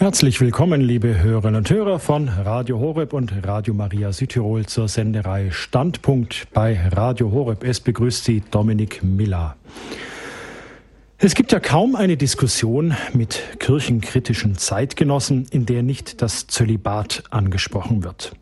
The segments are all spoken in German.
Herzlich willkommen, liebe Hörerinnen und Hörer von Radio Horeb und Radio Maria Südtirol zur Senderei Standpunkt bei Radio Horeb. Es begrüßt Sie Dominik Miller. Es gibt ja kaum eine Diskussion mit kirchenkritischen Zeitgenossen, in der nicht das Zölibat angesprochen wird.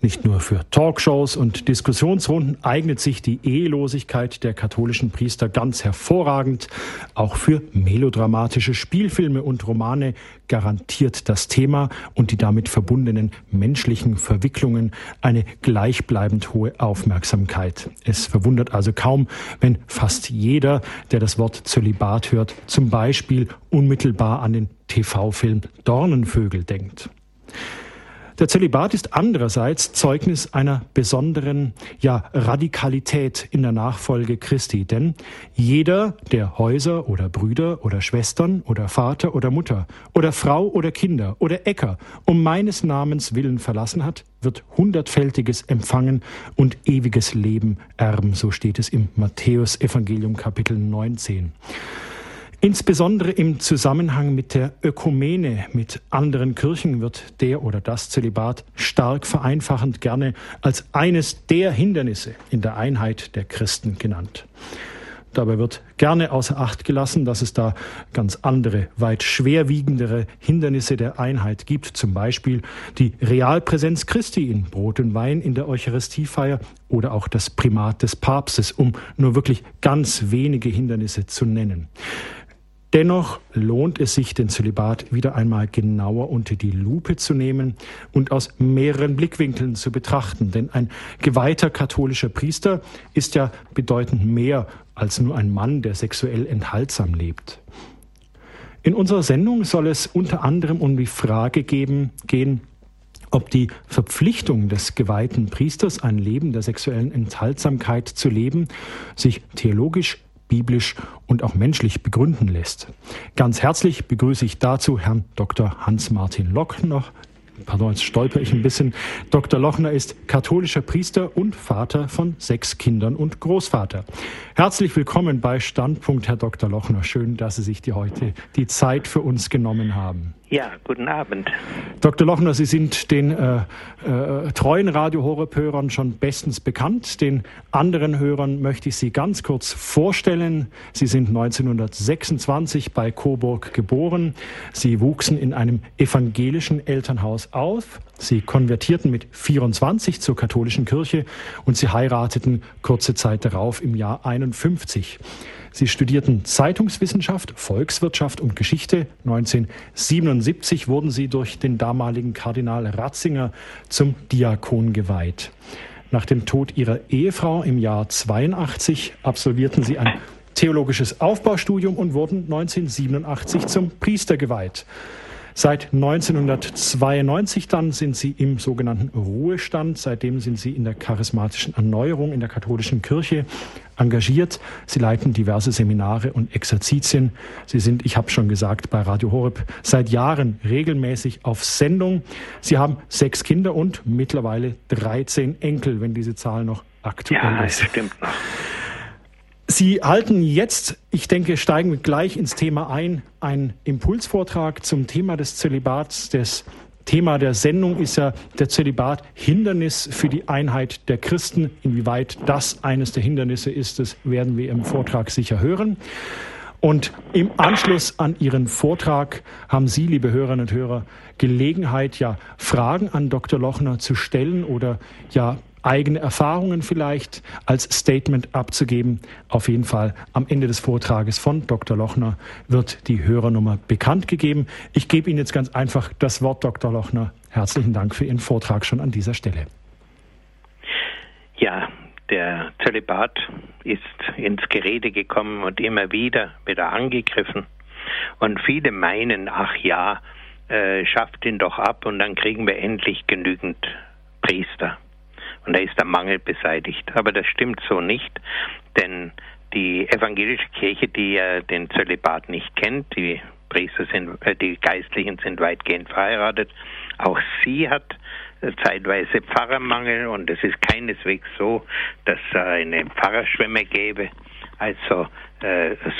Nicht nur für Talkshows und Diskussionsrunden eignet sich die Ehelosigkeit der katholischen Priester ganz hervorragend. Auch für melodramatische Spielfilme und Romane garantiert das Thema und die damit verbundenen menschlichen Verwicklungen eine gleichbleibend hohe Aufmerksamkeit. Es verwundert also kaum, wenn fast jeder, der das Wort Zölibat hört, zum Beispiel unmittelbar an den TV-Film Dornenvögel denkt. Der Zölibat ist andererseits Zeugnis einer besonderen, ja, Radikalität in der Nachfolge Christi. Denn jeder, der Häuser oder Brüder oder Schwestern oder Vater oder Mutter oder Frau oder Kinder oder Äcker um meines Namens willen verlassen hat, wird hundertfältiges empfangen und ewiges Leben erben. So steht es im Matthäus Evangelium Kapitel 19. Insbesondere im Zusammenhang mit der Ökumene mit anderen Kirchen wird der oder das Zölibat stark vereinfachend gerne als eines der Hindernisse in der Einheit der Christen genannt. Dabei wird gerne außer Acht gelassen, dass es da ganz andere, weit schwerwiegendere Hindernisse der Einheit gibt. Zum Beispiel die Realpräsenz Christi in Brot und Wein in der Eucharistiefeier oder auch das Primat des Papstes, um nur wirklich ganz wenige Hindernisse zu nennen. Dennoch lohnt es sich, den Zölibat wieder einmal genauer unter die Lupe zu nehmen und aus mehreren Blickwinkeln zu betrachten. Denn ein geweihter katholischer Priester ist ja bedeutend mehr als nur ein Mann, der sexuell enthaltsam lebt. In unserer Sendung soll es unter anderem um die Frage geben, gehen, ob die Verpflichtung des geweihten Priesters, ein Leben der sexuellen Enthaltsamkeit zu leben, sich theologisch biblisch und auch menschlich begründen lässt. Ganz herzlich begrüße ich dazu Herrn Dr. Hans-Martin Lockner. Pardon, jetzt stolper ich ein bisschen. Dr. Lochner ist katholischer Priester und Vater von sechs Kindern und Großvater. Herzlich willkommen bei Standpunkt, Herr Dr. Lochner. Schön, dass Sie sich die heute die Zeit für uns genommen haben. Ja, guten Abend. Dr. Lochner, Sie sind den äh, äh, treuen Radio Horeb-Hörern schon bestens bekannt. Den anderen Hörern möchte ich Sie ganz kurz vorstellen. Sie sind 1926 bei Coburg geboren. Sie wuchsen in einem evangelischen Elternhaus auf. Sie konvertierten mit 24 zur katholischen Kirche und sie heirateten kurze Zeit darauf im Jahr 51. Sie studierten Zeitungswissenschaft, Volkswirtschaft und Geschichte. 1977 wurden sie durch den damaligen Kardinal Ratzinger zum Diakon geweiht. Nach dem Tod ihrer Ehefrau im Jahr 82 absolvierten sie ein theologisches Aufbaustudium und wurden 1987 zum Priester geweiht. Seit 1992 dann sind sie im sogenannten Ruhestand. Seitdem sind sie in der charismatischen Erneuerung in der katholischen Kirche engagiert. Sie leiten diverse Seminare und Exerzitien. Sie sind, ich habe schon gesagt, bei Radio Horeb seit Jahren regelmäßig auf Sendung. Sie haben sechs Kinder und mittlerweile 13 Enkel, wenn diese Zahl noch aktuell ja, ist. Stimmt noch. Sie halten jetzt, ich denke, steigen wir gleich ins Thema ein, einen Impulsvortrag zum Thema des Zölibats. Das Thema der Sendung ist ja der Zölibat Hindernis für die Einheit der Christen. Inwieweit das eines der Hindernisse ist, das werden wir im Vortrag sicher hören. Und im Anschluss an Ihren Vortrag haben Sie, liebe Hörerinnen und Hörer, Gelegenheit, ja, Fragen an Dr. Lochner zu stellen oder ja, eigene Erfahrungen vielleicht als Statement abzugeben. Auf jeden Fall am Ende des Vortrages von Dr. Lochner wird die Hörernummer bekannt gegeben. Ich gebe Ihnen jetzt ganz einfach das Wort, Dr. Lochner. Herzlichen Dank für Ihren Vortrag schon an dieser Stelle. Ja, der Zölibat ist ins Gerede gekommen und immer wieder wieder angegriffen. Und viele meinen, ach ja, äh, schafft ihn doch ab und dann kriegen wir endlich genügend Priester und da ist der Mangel beseitigt. Aber das stimmt so nicht, denn die evangelische Kirche, die ja den Zölibat nicht kennt, die Priester sind, äh, die Geistlichen sind weitgehend verheiratet, auch sie hat äh, zeitweise Pfarrermangel und es ist keineswegs so, dass es eine Pfarrerschwemme gäbe. Also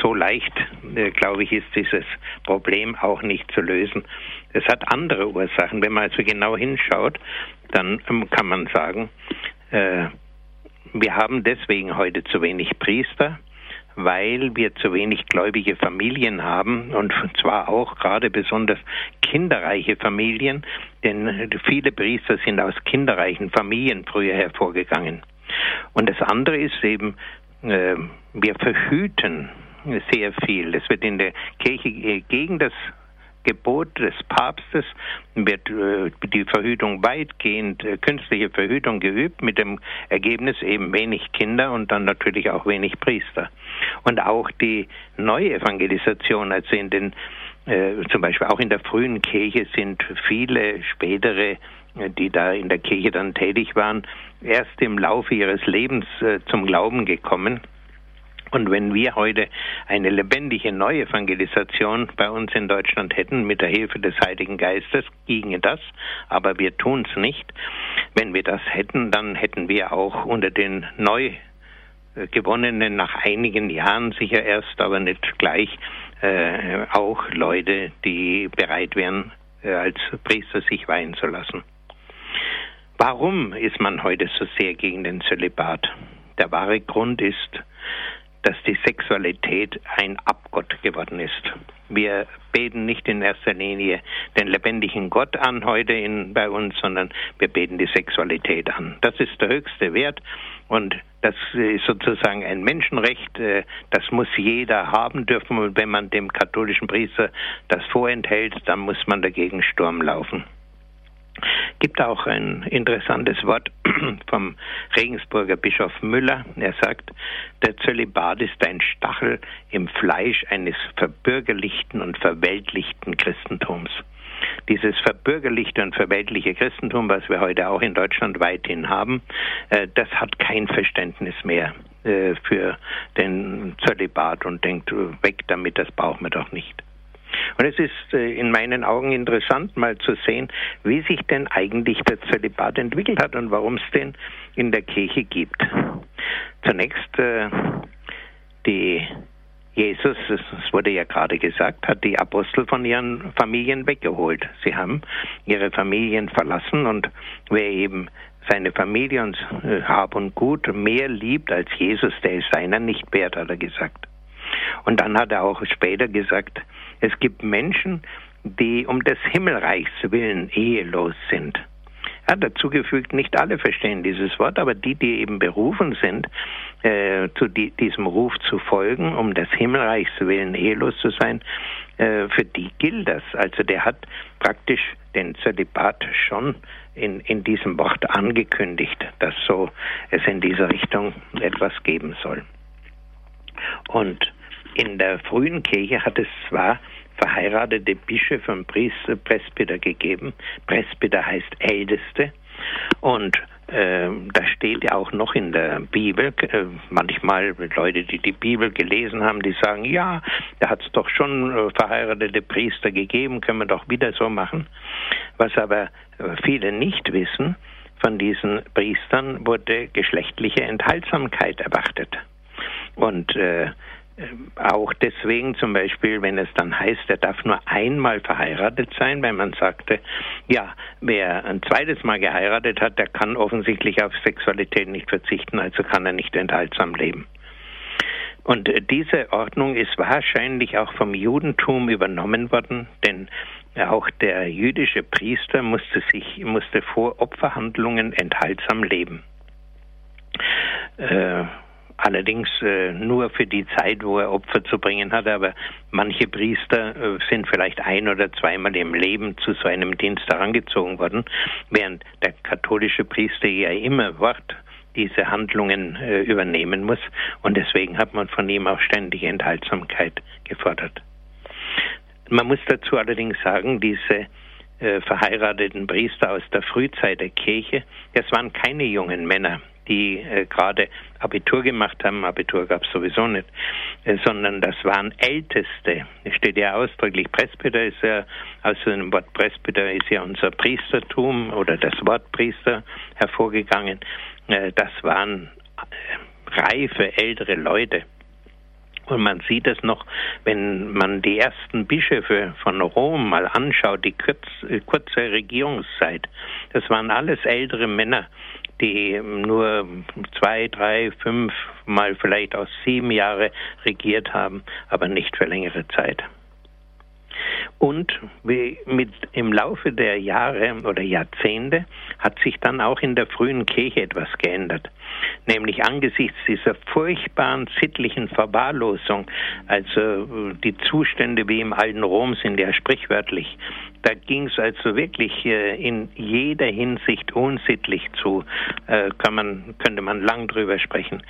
so leicht, äh, glaube ich, ist dieses Problem auch nicht zu lösen. Es hat andere Ursachen. Wenn man also genau hinschaut, dann ähm, kann man sagen, äh, wir haben deswegen heute zu wenig Priester, weil wir zu wenig gläubige Familien haben und zwar auch gerade besonders kinderreiche Familien, denn viele Priester sind aus kinderreichen Familien früher hervorgegangen. Und das andere ist eben, äh, wir verhüten sehr viel. Es wird in der Kirche äh, gegen das Gebot des Papstes wird äh, die Verhütung weitgehend, äh, künstliche Verhütung geübt, mit dem Ergebnis eben wenig Kinder und dann natürlich auch wenig Priester. Und auch die Neuevangelisation, also in den, äh, zum Beispiel auch in der frühen Kirche sind viele spätere die da in der Kirche dann tätig waren, erst im Laufe ihres Lebens äh, zum Glauben gekommen. Und wenn wir heute eine lebendige Neuevangelisation bei uns in Deutschland hätten, mit der Hilfe des Heiligen Geistes, ginge das, aber wir tun es nicht. Wenn wir das hätten, dann hätten wir auch unter den neu gewonnenen nach einigen Jahren sicher erst, aber nicht gleich, äh, auch Leute, die bereit wären, äh, als Priester sich weihen zu lassen. Warum ist man heute so sehr gegen den Zölibat? Der wahre Grund ist, dass die Sexualität ein Abgott geworden ist. Wir beten nicht in erster Linie den lebendigen Gott an heute in, bei uns, sondern wir beten die Sexualität an. Das ist der höchste Wert und das ist sozusagen ein Menschenrecht. Äh, das muss jeder haben dürfen und wenn man dem katholischen Priester das vorenthält, dann muss man dagegen Sturm laufen gibt auch ein interessantes Wort vom Regensburger Bischof Müller. Er sagt, der Zölibat ist ein Stachel im Fleisch eines verbürgerlichten und verweltlichten Christentums. Dieses verbürgerlichte und verweltliche Christentum, was wir heute auch in Deutschland weithin haben, äh, das hat kein Verständnis mehr äh, für den Zölibat und denkt, weg damit, das brauchen wir doch nicht. Und es ist äh, in meinen Augen interessant, mal zu sehen, wie sich denn eigentlich der Zölibat entwickelt hat und warum es den in der Kirche gibt. Zunächst äh, die Jesus, es wurde ja gerade gesagt, hat die Apostel von ihren Familien weggeholt. Sie haben ihre Familien verlassen und wer eben seine Familie und äh, Hab und Gut mehr liebt als Jesus, der ist seiner nicht wert, hat er gesagt. Und dann hat er auch später gesagt, es gibt Menschen, die um des Himmelreichs willen ehelos sind. Er hat dazu gefügt, nicht alle verstehen dieses Wort, aber die, die eben berufen sind, äh, zu die, diesem Ruf zu folgen, um des Himmelreichs willen ehelos zu sein, äh, für die gilt das. Also der hat praktisch den Zölibat schon in, in diesem Wort angekündigt, dass so es in dieser Richtung etwas geben soll. Und in der frühen Kirche hat es zwar verheiratete Bischöfe und Priester, Presbyter gegeben. Presbyter heißt Älteste. Und äh, da steht ja auch noch in der Bibel, äh, manchmal Leute, die die Bibel gelesen haben, die sagen, ja, da hat es doch schon äh, verheiratete Priester gegeben, können wir doch wieder so machen. Was aber äh, viele nicht wissen, von diesen Priestern wurde geschlechtliche Enthaltsamkeit erwartet. Und äh, auch deswegen zum Beispiel, wenn es dann heißt, er darf nur einmal verheiratet sein, weil man sagte, ja, wer ein zweites Mal geheiratet hat, der kann offensichtlich auf Sexualität nicht verzichten, also kann er nicht enthaltsam leben. Und äh, diese Ordnung ist wahrscheinlich auch vom Judentum übernommen worden, denn auch der jüdische Priester musste sich musste vor Opferhandlungen enthaltsam leben. Äh, allerdings äh, nur für die Zeit, wo er Opfer zu bringen hat. Aber manche Priester äh, sind vielleicht ein oder zweimal im Leben zu so einem Dienst herangezogen worden, während der katholische Priester ja immer Wort diese Handlungen äh, übernehmen muss. Und deswegen hat man von ihm auch ständige Enthaltsamkeit gefordert. Man muss dazu allerdings sagen, diese äh, verheirateten Priester aus der Frühzeit der Kirche, das waren keine jungen Männer die äh, gerade Abitur gemacht haben, Abitur gab es sowieso nicht, äh, sondern das waren Älteste. Es steht ja ausdrücklich, Presbyter ist ja, aus dem Wort Presbyter ist ja unser Priestertum oder das Wort Priester hervorgegangen. Äh, das waren äh, reife, ältere Leute. Und man sieht es noch, wenn man die ersten Bischöfe von Rom mal anschaut, die kurz, kurze Regierungszeit. Das waren alles ältere Männer, die nur zwei, drei, fünf, mal vielleicht auch sieben Jahre regiert haben, aber nicht für längere Zeit. Und mit, im Laufe der Jahre oder Jahrzehnte hat sich dann auch in der frühen Kirche etwas geändert. Nämlich angesichts dieser furchtbaren sittlichen Verwahrlosung, also die Zustände wie im alten Rom sind ja sprichwörtlich. Da ging es also wirklich äh, in jeder Hinsicht unsittlich zu, äh, kann man, könnte man lang drüber sprechen.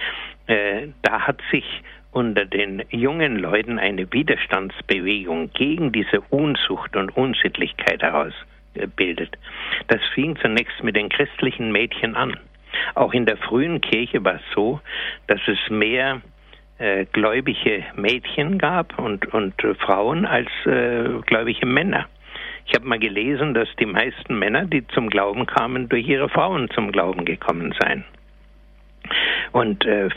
Äh, da hat sich unter den jungen Leuten eine Widerstandsbewegung gegen diese Unzucht und Unsittlichkeit herausbildet. Das fing zunächst mit den christlichen Mädchen an. Auch in der frühen Kirche war es so, dass es mehr äh, gläubige Mädchen gab und, und äh, Frauen als äh, gläubige Männer. Ich habe mal gelesen, dass die meisten Männer, die zum Glauben kamen, durch ihre Frauen zum Glauben gekommen seien. Und äh,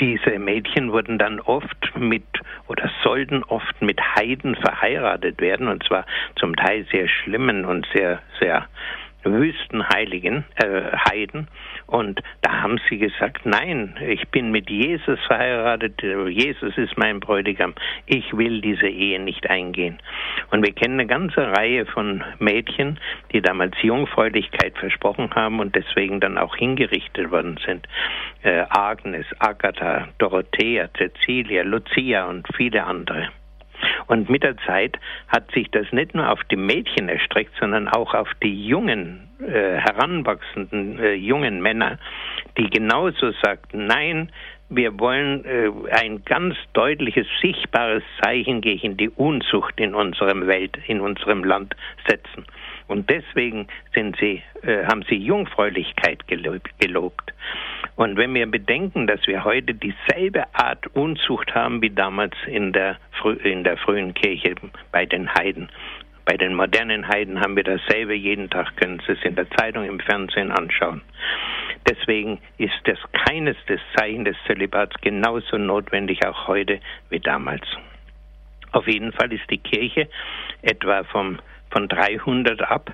diese Mädchen wurden dann oft mit oder sollten oft mit Heiden verheiratet werden und zwar zum Teil sehr schlimmen und sehr sehr Wüstenheiligen, äh, Heiden. Und da haben sie gesagt, nein, ich bin mit Jesus verheiratet, Jesus ist mein Bräutigam, ich will diese Ehe nicht eingehen. Und wir kennen eine ganze Reihe von Mädchen, die damals Jungfräulichkeit versprochen haben und deswegen dann auch hingerichtet worden sind. Äh, Agnes, Agatha, Dorothea, Cecilia, Lucia und viele andere. Und mit der Zeit hat sich das nicht nur auf die Mädchen erstreckt, sondern auch auf die jungen, äh, heranwachsenden äh, jungen Männer, die genauso sagten, nein, wir wollen äh, ein ganz deutliches, sichtbares Zeichen gegen die Unzucht in unserem Welt, in unserem Land setzen. Und deswegen sind sie, äh, haben sie Jungfräulichkeit gelobt. Und wenn wir bedenken, dass wir heute dieselbe Art Unzucht haben wie damals in der, in der frühen Kirche bei den Heiden, bei den modernen Heiden haben wir dasselbe jeden Tag, können Sie es in der Zeitung, im Fernsehen anschauen. Deswegen ist das keines des Zeichen des Zölibats genauso notwendig auch heute wie damals. Auf jeden Fall ist die Kirche etwa vom von 300 ab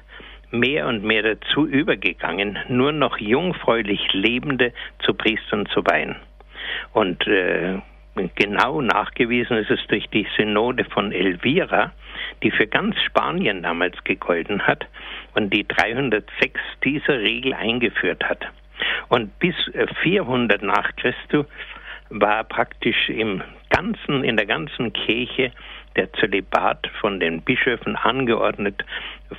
mehr und mehr dazu übergegangen, nur noch jungfräulich Lebende zu Priestern zu weihen. Und äh, genau nachgewiesen ist es durch die Synode von Elvira, die für ganz Spanien damals gegolten hat und die 306 diese Regel eingeführt hat. Und bis 400 äh, nach Christus war praktisch im ganzen, in der ganzen Kirche der Zölibat von den Bischöfen angeordnet,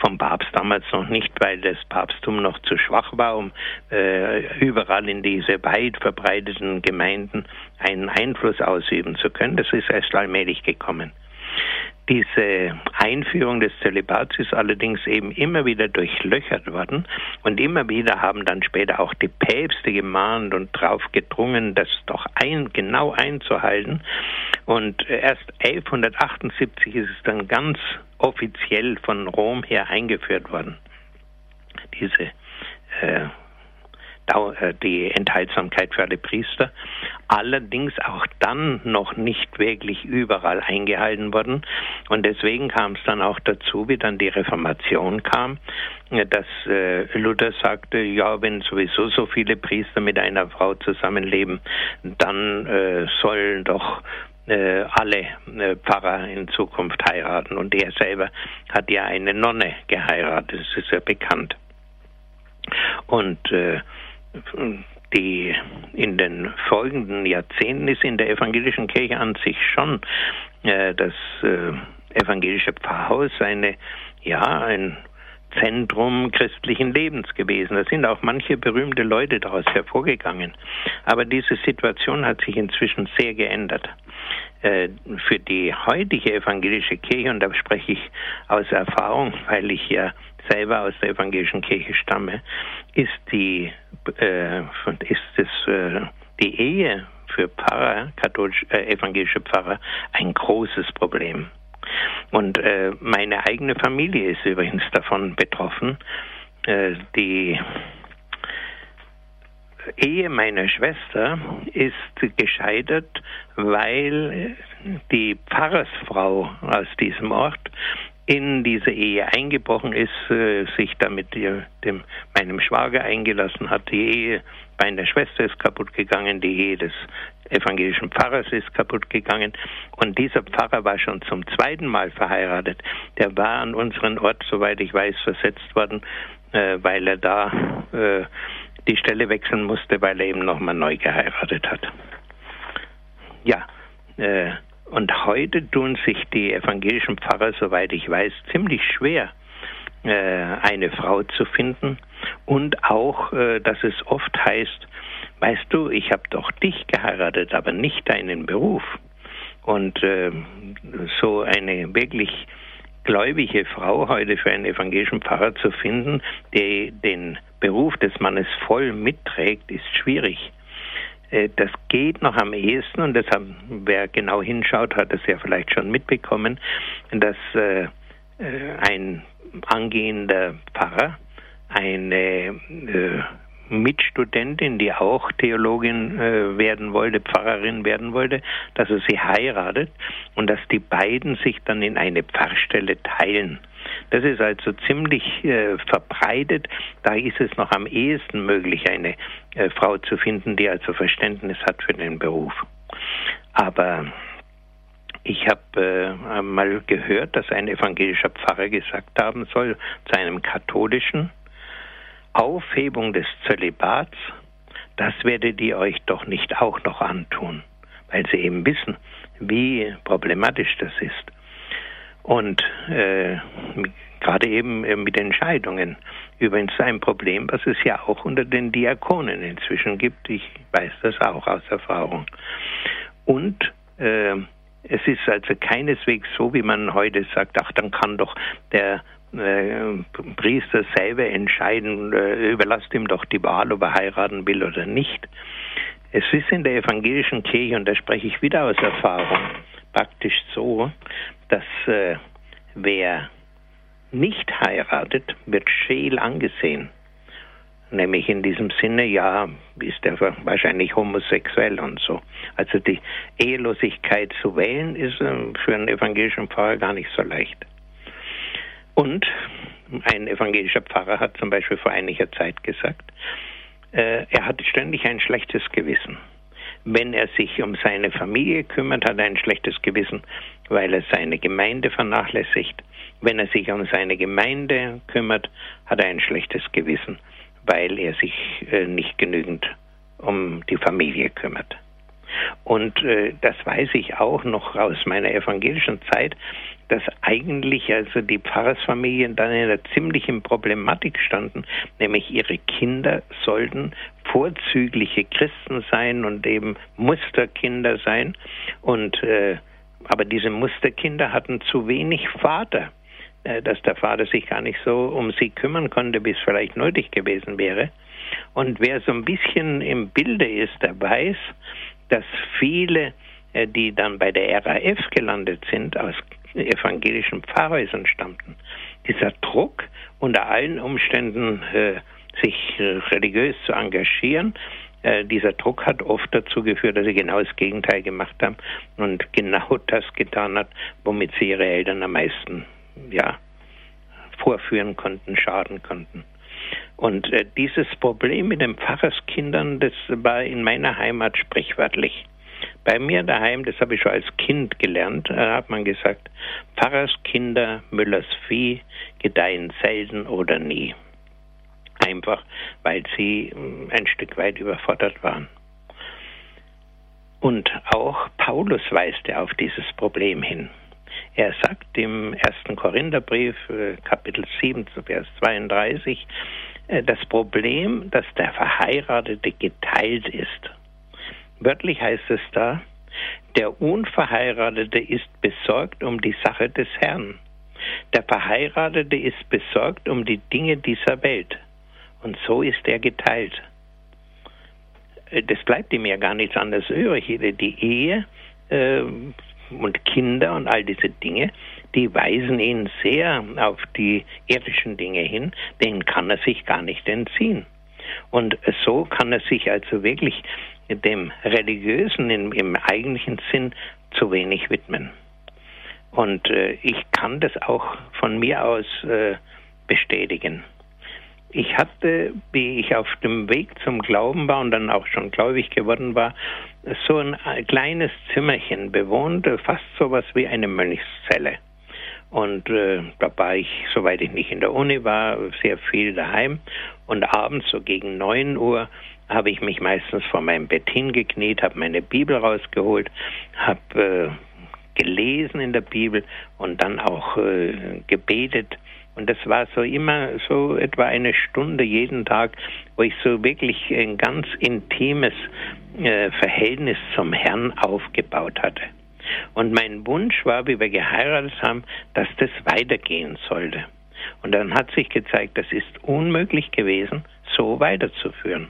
vom Papst damals noch nicht, weil das Papsttum noch zu schwach war, um äh, überall in diese weit verbreiteten Gemeinden einen Einfluss ausüben zu können. Das ist erst allmählich gekommen. Diese Einführung des Zölibats ist allerdings eben immer wieder durchlöchert worden und immer wieder haben dann später auch die Päpste gemahnt und darauf gedrungen, das doch ein, genau einzuhalten. Und erst 1178 ist es dann ganz offiziell von Rom her eingeführt worden. Diese äh, die Enthaltsamkeit für alle Priester, allerdings auch dann noch nicht wirklich überall eingehalten worden. Und deswegen kam es dann auch dazu, wie dann die Reformation kam, äh, dass äh, Luther sagte, ja, wenn sowieso so viele Priester mit einer Frau zusammenleben, dann äh, sollen doch äh, alle äh, Pfarrer in Zukunft heiraten. Und er selber hat ja eine Nonne geheiratet, das ist ja bekannt. Und äh, die in den folgenden Jahrzehnten ist in der evangelischen Kirche an sich schon äh, das äh, evangelische Pfarrhaus eine ja ein Zentrum christlichen Lebens gewesen. Da sind auch manche berühmte Leute daraus hervorgegangen. Aber diese Situation hat sich inzwischen sehr geändert. Äh, für die heutige evangelische Kirche, und da spreche ich aus Erfahrung, weil ich ja selber aus der evangelischen Kirche stamme, ist die äh, ist das, äh, die Ehe für Pfarrer, katholisch, äh, evangelische Pfarrer, ein großes Problem. Und äh, meine eigene Familie ist übrigens davon betroffen. Äh, die Ehe meiner Schwester ist gescheitert, weil die Pfarrersfrau aus diesem Ort in diese Ehe eingebrochen ist, äh, sich damit dem, meinem Schwager eingelassen hat. Die Ehe meiner Schwester ist kaputt gegangen, die Ehe des evangelischen Pfarrers ist kaputt gegangen. Und dieser Pfarrer war schon zum zweiten Mal verheiratet. Der war an unseren Ort, soweit ich weiß, versetzt worden, äh, weil er da äh, die Stelle wechseln musste, weil er eben nochmal neu geheiratet hat. Ja, äh, und heute tun sich die evangelischen Pfarrer, soweit ich weiß, ziemlich schwer, äh, eine Frau zu finden. Und auch, äh, dass es oft heißt, weißt du, ich habe doch dich geheiratet, aber nicht deinen Beruf. Und äh, so eine wirklich gläubige Frau heute für einen evangelischen Pfarrer zu finden, der den Beruf des Mannes voll mitträgt, ist schwierig. Äh, das geht noch am ehesten und deshalb, wer genau hinschaut, hat es ja vielleicht schon mitbekommen, dass äh, äh, ein angehender Pfarrer eine Mitstudentin, die auch Theologin werden wollte, Pfarrerin werden wollte, dass er sie heiratet und dass die beiden sich dann in eine Pfarrstelle teilen. Das ist also ziemlich äh, verbreitet. Da ist es noch am ehesten möglich, eine äh, Frau zu finden, die also Verständnis hat für den Beruf. Aber ich habe äh, mal gehört, dass ein evangelischer Pfarrer gesagt haben soll zu einem katholischen Aufhebung des Zölibats, das werdet ihr euch doch nicht auch noch antun, weil sie eben wissen, wie problematisch das ist. Und äh, gerade eben äh, mit Entscheidungen. Übrigens ein Problem, was es ja auch unter den Diakonen inzwischen gibt. Ich weiß das auch aus Erfahrung. Und äh, es ist also keineswegs so, wie man heute sagt, ach, dann kann doch der Priester selber entscheiden, äh, überlasst ihm doch die Wahl, ob er heiraten will oder nicht. Es ist in der evangelischen Kirche, und da spreche ich wieder aus Erfahrung, praktisch so, dass äh, wer nicht heiratet, wird scheel angesehen. Nämlich in diesem Sinne, ja, ist er wahrscheinlich homosexuell und so. Also die Ehelosigkeit zu wählen, ist äh, für einen evangelischen Pfarrer gar nicht so leicht. Und ein evangelischer Pfarrer hat zum Beispiel vor einiger Zeit gesagt, äh, er hat ständig ein schlechtes Gewissen. Wenn er sich um seine Familie kümmert, hat er ein schlechtes Gewissen, weil er seine Gemeinde vernachlässigt. Wenn er sich um seine Gemeinde kümmert, hat er ein schlechtes Gewissen, weil er sich äh, nicht genügend um die Familie kümmert. Und äh, das weiß ich auch noch aus meiner evangelischen Zeit, dass eigentlich also die Pfarrersfamilien dann in einer ziemlichen Problematik standen, nämlich ihre Kinder sollten vorzügliche Christen sein und eben Musterkinder sein. Und äh, aber diese Musterkinder hatten zu wenig Vater, äh, dass der Vater sich gar nicht so um sie kümmern konnte, wie es vielleicht nötig gewesen wäre. Und wer so ein bisschen im Bilde ist, der weiß, dass viele, äh, die dann bei der RAF gelandet sind, aus evangelischen Pfarrhäusern stammten. Dieser Druck, unter allen Umständen äh, sich äh, religiös zu engagieren, äh, dieser Druck hat oft dazu geführt, dass sie genau das Gegenteil gemacht haben und genau das getan hat, womit sie ihre Eltern am meisten ja, vorführen konnten, schaden konnten. Und äh, dieses Problem mit den Pfarrerskindern, das war in meiner Heimat sprichwörtlich. Bei mir daheim, das habe ich schon als Kind gelernt, hat man gesagt, Pfarrerskinder, Müllers Vieh gedeihen selten oder nie. Einfach, weil sie hm, ein Stück weit überfordert waren. Und auch Paulus weist ja auf dieses Problem hin. Er sagt im ersten Korintherbrief, äh, Kapitel 7, Vers 32, äh, das Problem, dass der Verheiratete geteilt ist. Wörtlich heißt es da, der Unverheiratete ist besorgt um die Sache des Herrn. Der Verheiratete ist besorgt um die Dinge dieser Welt. Und so ist er geteilt. Äh, das bleibt ihm ja gar nichts anderes übrig. Die Ehe äh, und Kinder und all diese Dinge, die weisen ihn sehr auf die irdischen Dinge hin, denen kann er sich gar nicht entziehen. Und so kann er sich also wirklich dem Religiösen im, im eigentlichen Sinn zu wenig widmen. Und äh, ich kann das auch von mir aus äh, bestätigen. Ich hatte, wie ich auf dem Weg zum Glauben war und dann auch schon gläubig geworden war, so ein kleines Zimmerchen bewohnt, fast so was wie eine Mönchszelle. Und äh, da war ich, soweit ich nicht in der Uni war, sehr viel daheim. Und abends, so gegen neun Uhr, habe ich mich meistens vor meinem Bett hingekniet, habe meine Bibel rausgeholt, habe äh, gelesen in der Bibel und dann auch äh, gebetet. Und das war so immer so etwa eine Stunde jeden Tag, wo ich so wirklich ein ganz intimes äh, Verhältnis zum Herrn aufgebaut hatte. Und mein Wunsch war, wie wir geheiratet haben, dass das weitergehen sollte. Und dann hat sich gezeigt, das ist unmöglich gewesen, so weiterzuführen.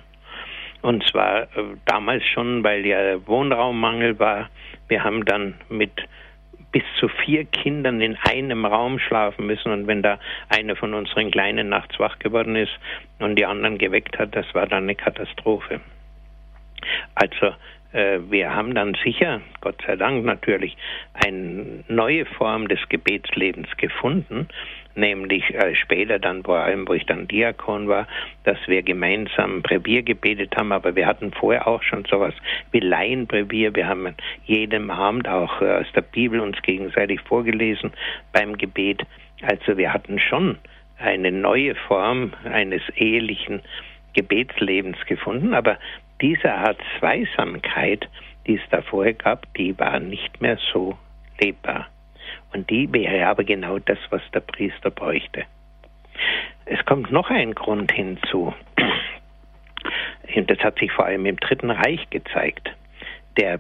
Und zwar äh, damals schon, weil ja Wohnraummangel war. Wir haben dann mit bis zu vier Kindern in einem Raum schlafen müssen. Und wenn da einer von unseren Kleinen nachts wach geworden ist und die anderen geweckt hat, das war dann eine Katastrophe. Also äh, wir haben dann sicher, Gott sei Dank natürlich, eine neue Form des Gebetslebens gefunden, nämlich äh, später dann vor allem, wo ich dann Diakon war, dass wir gemeinsam Brevier gebetet haben, aber wir hatten vorher auch schon sowas wie Laienbrevier. Wir haben jedem Abend auch äh, aus der Bibel uns gegenseitig vorgelesen beim Gebet. Also wir hatten schon eine neue Form eines ehelichen Gebetslebens gefunden, aber diese Art Zweisamkeit, die es da vorher gab, die war nicht mehr so lebbar. Und die wäre aber genau das, was der Priester bräuchte. Es kommt noch ein Grund hinzu. Und das hat sich vor allem im Dritten Reich gezeigt. Der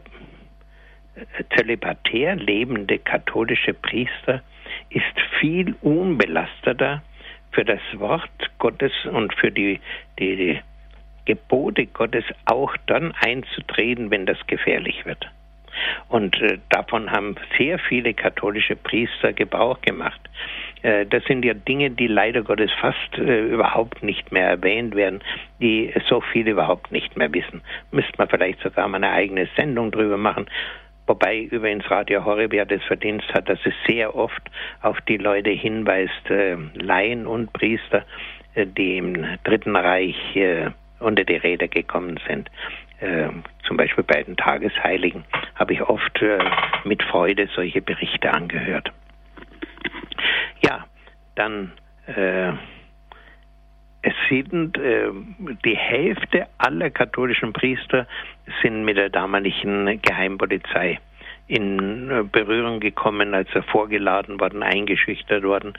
zölibatär lebende katholische Priester ist viel unbelasteter für das Wort Gottes und für die, die, die Gebote Gottes auch dann einzutreten, wenn das gefährlich wird. Und äh, davon haben sehr viele katholische Priester Gebrauch gemacht. Äh, das sind ja Dinge, die leider Gottes fast äh, überhaupt nicht mehr erwähnt werden, die so viele überhaupt nicht mehr wissen. Müsste man vielleicht sogar mal eine eigene Sendung drüber machen. Wobei übrigens Radio Horeb ja das Verdienst hat, dass es sehr oft auf die Leute hinweist, äh, Laien und Priester, äh, die im Dritten Reich äh, unter die Räder gekommen sind. Äh, zum Beispiel bei den Tagesheiligen habe ich oft äh, mit Freude solche Berichte angehört. Ja, dann äh, es sind äh, die Hälfte aller katholischen Priester sind mit der damaligen Geheimpolizei in äh, Berührung gekommen, also vorgeladen worden, eingeschüchtert worden.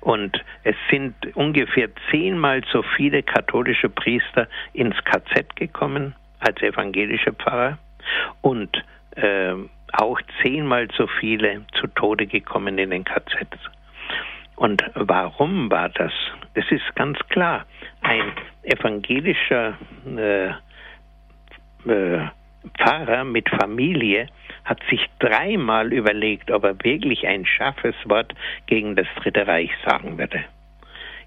Und es sind ungefähr zehnmal so viele katholische Priester ins KZ gekommen als evangelische Pfarrer und äh, auch zehnmal so viele zu Tode gekommen in den KZs. Und warum war das? Das ist ganz klar. Ein evangelischer äh, äh, Pfarrer mit Familie hat sich dreimal überlegt, ob er wirklich ein scharfes Wort gegen das Dritte Reich sagen würde.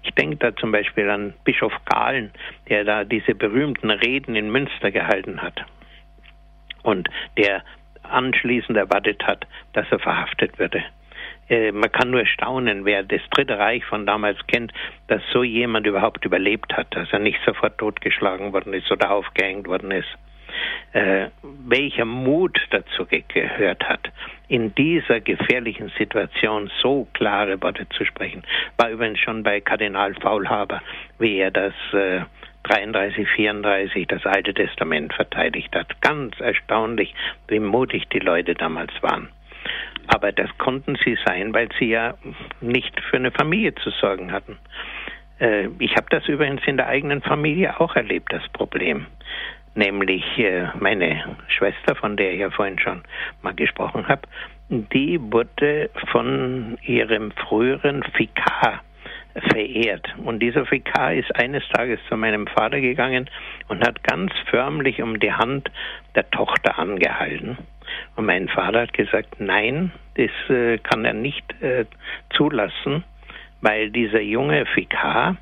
Ich denke da zum Beispiel an Bischof Gahlen, der da diese berühmten Reden in Münster gehalten hat und der anschließend erwartet hat, dass er verhaftet würde. Äh, man kann nur staunen, wer das Dritte Reich von damals kennt, dass so jemand überhaupt überlebt hat, dass er nicht sofort totgeschlagen worden ist oder aufgehängt worden ist äh, welcher Mut dazu gehört hat, in dieser gefährlichen Situation so klare Worte zu sprechen, war übrigens schon bei Kardinal Faulhaber, wie er das äh, 33, 34 das Alte Testament verteidigt hat. Ganz erstaunlich, wie mutig die Leute damals waren. Aber das konnten sie sein, weil sie ja nicht für eine Familie zu sorgen hatten. Äh, ich habe das übrigens in der eigenen Familie auch erlebt, das Problem nämlich äh, meine Schwester, von der ich ja vorhin schon mal gesprochen habe, die wurde von ihrem früheren Vikar verehrt. Und dieser Vikar ist eines Tages zu meinem Vater gegangen und hat ganz förmlich um die Hand der Tochter angehalten. Und mein Vater hat gesagt, nein, das äh, kann er nicht äh, zulassen, weil dieser junge Vikar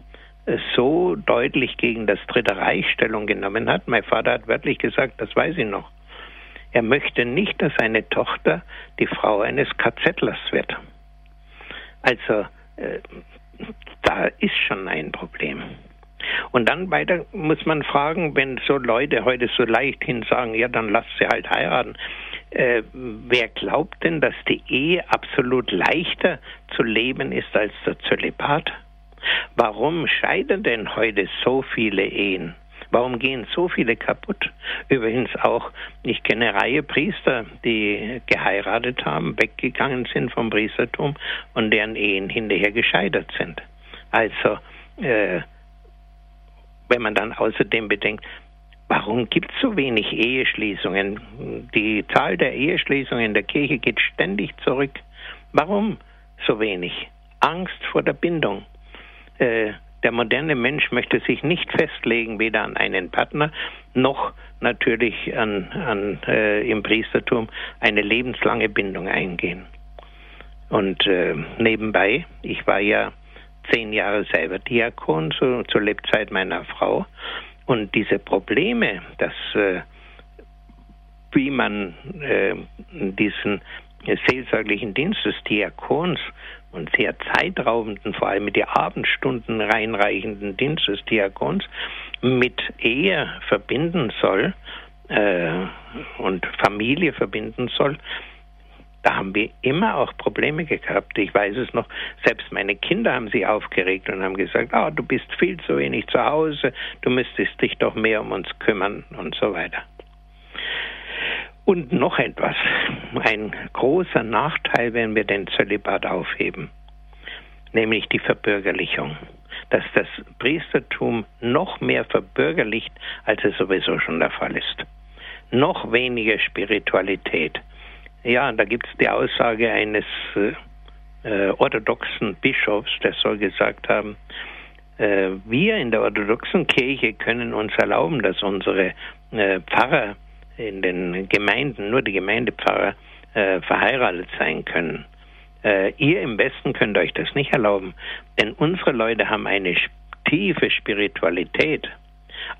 so deutlich gegen das Dritte Reich Stellung genommen hat. Mein Vater hat wörtlich gesagt, das weiß ich noch. Er möchte nicht, dass seine Tochter die Frau eines KZlers wird. Also äh, da ist schon ein Problem. Und dann weiter muss man fragen, wenn so Leute heute so leichthin sagen, ja, dann lasst sie halt heiraten. Äh, wer glaubt denn, dass die Ehe absolut leichter zu leben ist als der Zölibat? Warum scheiden denn heute so viele Ehen? Warum gehen so viele kaputt? Übrigens auch, ich kenne eine Reihe Priester, die geheiratet haben, weggegangen sind vom Priestertum und deren Ehen hinterher gescheitert sind. Also, äh, wenn man dann außerdem bedenkt, warum gibt es so wenig Eheschließungen? Die Zahl der Eheschließungen in der Kirche geht ständig zurück. Warum so wenig? Angst vor der Bindung. Äh, der moderne Mensch möchte sich nicht festlegen, weder an einen Partner noch natürlich an, an äh, im Priestertum eine lebenslange Bindung eingehen. Und äh, nebenbei, ich war ja zehn Jahre selber Diakon zu, zur Lebzeit meiner Frau. Und diese Probleme, dass äh, wie man äh, diesen seelsorglichen Dienst des Diakons und sehr zeitraubenden, vor allem mit die Abendstunden reinreichenden Dienst des Diakons mit Ehe verbinden soll äh, und Familie verbinden soll, da haben wir immer auch Probleme gehabt. Ich weiß es noch, selbst meine Kinder haben sich aufgeregt und haben gesagt, oh, du bist viel zu wenig zu Hause, du müsstest dich doch mehr um uns kümmern und so weiter. Und noch etwas, ein großer Nachteil, wenn wir den Zölibat aufheben, nämlich die Verbürgerlichung. Dass das Priestertum noch mehr verbürgerlicht, als es sowieso schon der Fall ist. Noch weniger Spiritualität, ja, da gibt es die Aussage eines äh, orthodoxen Bischofs, der soll gesagt haben, äh, wir in der orthodoxen Kirche können uns erlauben, dass unsere äh, Pfarrer in den Gemeinden, nur die Gemeindepfarrer, äh, verheiratet sein können. Äh, ihr im Westen könnt euch das nicht erlauben, denn unsere Leute haben eine tiefe Spiritualität.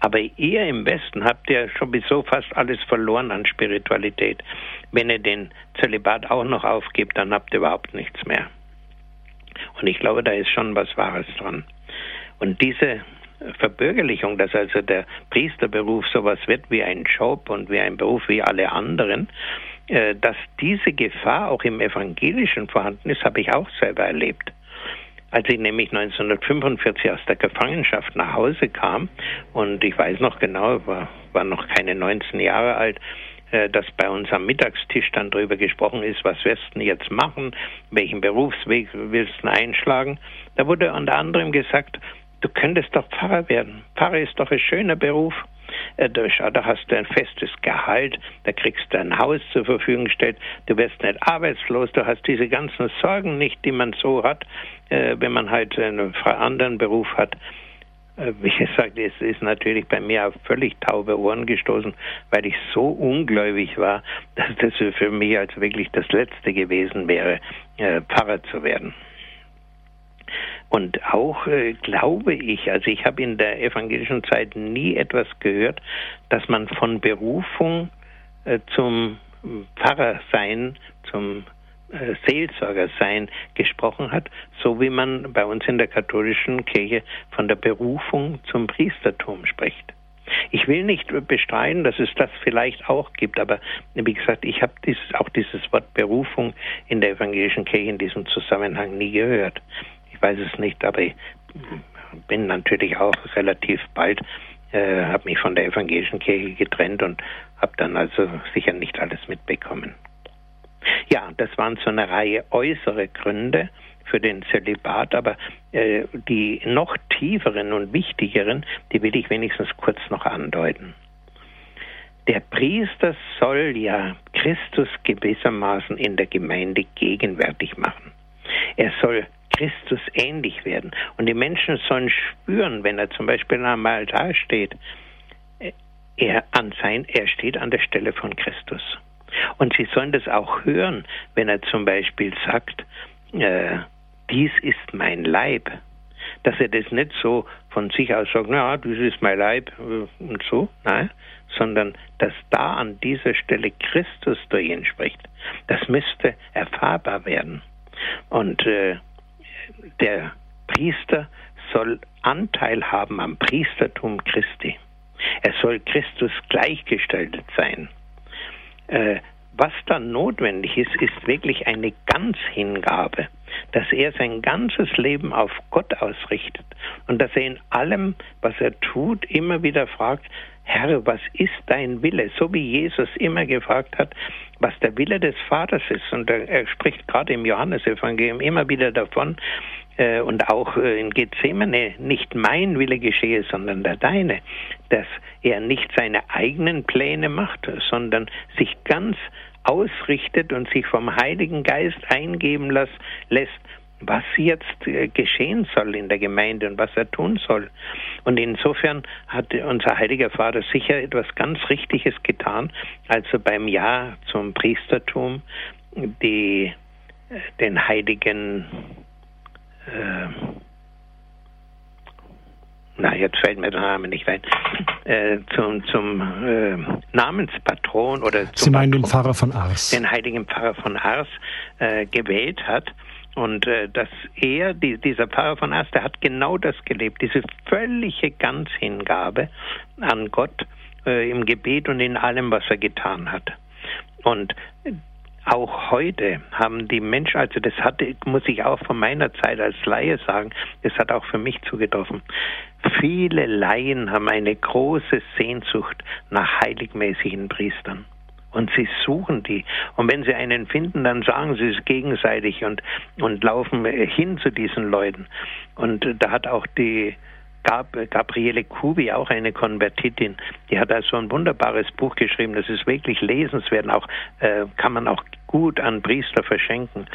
Aber ihr im Westen habt ja sowieso fast alles verloren an Spiritualität. Wenn ihr den Zölibat auch noch aufgibt, dann habt ihr überhaupt nichts mehr. Und ich glaube, da ist schon was Wahres dran. Und diese Verbürgerlichung, dass also der Priesterberuf sowas wird wie ein Job und wie ein Beruf wie alle anderen, äh, dass diese Gefahr auch im Evangelischen vorhanden ist, habe ich auch selber erlebt. Als ich nämlich 1945 aus der Gefangenschaft nach Hause kam, und ich weiß noch genau, war, war noch keine 19 Jahre alt, äh, dass bei uns am Mittagstisch dann darüber gesprochen ist, was wirst du jetzt machen, welchen Berufsweg willst du einschlagen. Da wurde unter anderem gesagt, du könntest doch Pfarrer werden. Pfarrer ist doch ein schöner Beruf. Äh, da hast du ein festes Gehalt, da kriegst du ein Haus zur Verfügung gestellt, du wirst nicht arbeitslos, du hast diese ganzen Sorgen nicht, die man so hat, äh, wenn man halt einen anderen Beruf hat. Äh, wie gesagt, es ist natürlich bei mir auf völlig taube Ohren gestoßen, weil ich so ungläubig war, dass das für mich als wirklich das Letzte gewesen wäre, Pfarrer zu werden. Und auch äh, glaube ich, also ich habe in der evangelischen Zeit nie etwas gehört, dass man von Berufung äh, zum Pfarrersein, zum äh, Seelsorgersein gesprochen hat, so wie man bei uns in der katholischen Kirche von der Berufung zum Priestertum spricht. Ich will nicht bestreiten, dass es das vielleicht auch gibt, aber wie gesagt, ich habe dieses, auch dieses Wort Berufung in der evangelischen Kirche in diesem Zusammenhang nie gehört weiß es nicht, aber ich bin natürlich auch relativ bald, äh, habe mich von der evangelischen Kirche getrennt und habe dann also sicher nicht alles mitbekommen. Ja, das waren so eine Reihe äußere Gründe für den Zölibat, aber äh, die noch tieferen und wichtigeren, die will ich wenigstens kurz noch andeuten. Der Priester soll ja Christus gewissermaßen in der Gemeinde gegenwärtig machen. Er soll Christus ähnlich werden. Und die Menschen sollen spüren, wenn er zum Beispiel am Altar steht, er, an sein, er steht an der Stelle von Christus. Und sie sollen das auch hören, wenn er zum Beispiel sagt, äh, dies ist mein Leib. dass er das nicht so von sich aus sagt, na, das ist mein Leib äh, und so, nein, sondern dass da an dieser Stelle Christus durch ihn spricht. Das müsste erfahrbar werden. Und äh, der Priester soll Anteil haben am Priestertum Christi. Er soll Christus gleichgestaltet sein. Äh, was dann notwendig ist, ist wirklich eine Ganzhingabe, dass er sein ganzes Leben auf Gott ausrichtet und dass er in allem, was er tut, immer wieder fragt, Herr, was ist dein Wille? So wie Jesus immer gefragt hat, was der Wille des Vaters ist. Und er spricht gerade im Johannesevangelium immer wieder davon, äh, und auch äh, in Gethsemane nicht mein Wille geschehe, sondern der deine, dass er nicht seine eigenen Pläne macht, sondern sich ganz ausrichtet und sich vom Heiligen Geist eingeben lässt, was jetzt äh, geschehen soll in der Gemeinde und was er tun soll. Und insofern hat unser heiliger Vater sicher etwas ganz Richtiges getan, als er beim Ja zum Priestertum die, den heiligen äh, na, jetzt fällt mir der Name nicht ein, äh, zum, zum äh, Namenspatron oder zum Sie meinen Patron, den Pfarrer von Ars. Den heiligen Pfarrer von Ars äh, gewählt hat. Und äh, dass er, die, dieser Pfarrer von Ars, der hat genau das gelebt, diese völlige Ganzhingabe an Gott äh, im Gebet und in allem, was er getan hat. Und auch heute haben die Menschen, also das hatte, muss ich auch von meiner Zeit als Laie sagen, das hat auch für mich zugetroffen. Viele Laien haben eine große Sehnsucht nach heiligmäßigen Priestern. Und sie suchen die. Und wenn sie einen finden, dann sagen sie es gegenseitig und, und laufen hin zu diesen Leuten. Und da hat auch die Gab, Gabriele Kubi, auch eine Konvertitin, die hat also ein wunderbares Buch geschrieben, das ist wirklich lesenswert, auch, äh, kann man auch gut an Priester verschenken.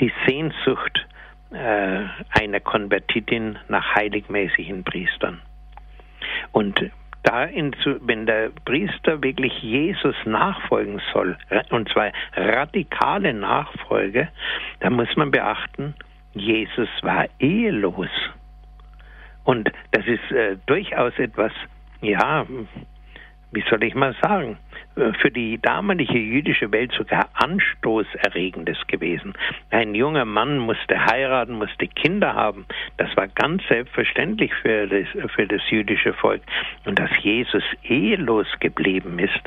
Die Sehnsucht äh, einer Konvertitin nach heiligmäßigen Priestern. Und da in, wenn der Priester wirklich Jesus nachfolgen soll, und zwar radikale Nachfolge, dann muss man beachten, Jesus war ehelos. Und das ist äh, durchaus etwas, ja, wie soll ich mal sagen, äh, für die damalige jüdische Welt sogar anstoßerregendes gewesen. Ein junger Mann musste heiraten, musste Kinder haben. Das war ganz selbstverständlich für das, für das jüdische Volk. Und dass Jesus ehelos geblieben ist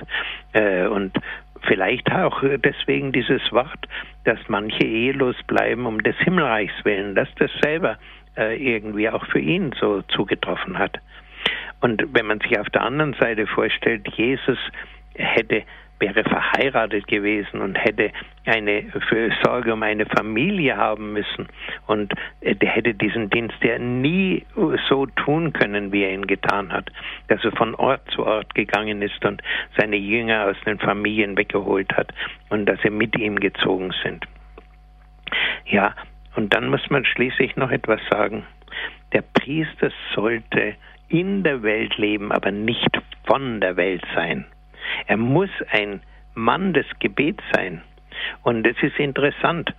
äh, und vielleicht auch deswegen dieses Wort, dass manche ehelos bleiben um des Himmelreichs willen, dass das selber irgendwie auch für ihn so zugetroffen hat. Und wenn man sich auf der anderen Seite vorstellt, Jesus hätte wäre verheiratet gewesen und hätte eine Sorge um eine Familie haben müssen und der hätte diesen Dienst ja nie so tun können, wie er ihn getan hat, dass er von Ort zu Ort gegangen ist und seine Jünger aus den Familien weggeholt hat und dass sie mit ihm gezogen sind. Ja, und dann muss man schließlich noch etwas sagen. Der Priester sollte in der Welt leben, aber nicht von der Welt sein. Er muss ein Mann des Gebets sein. Und es ist interessant,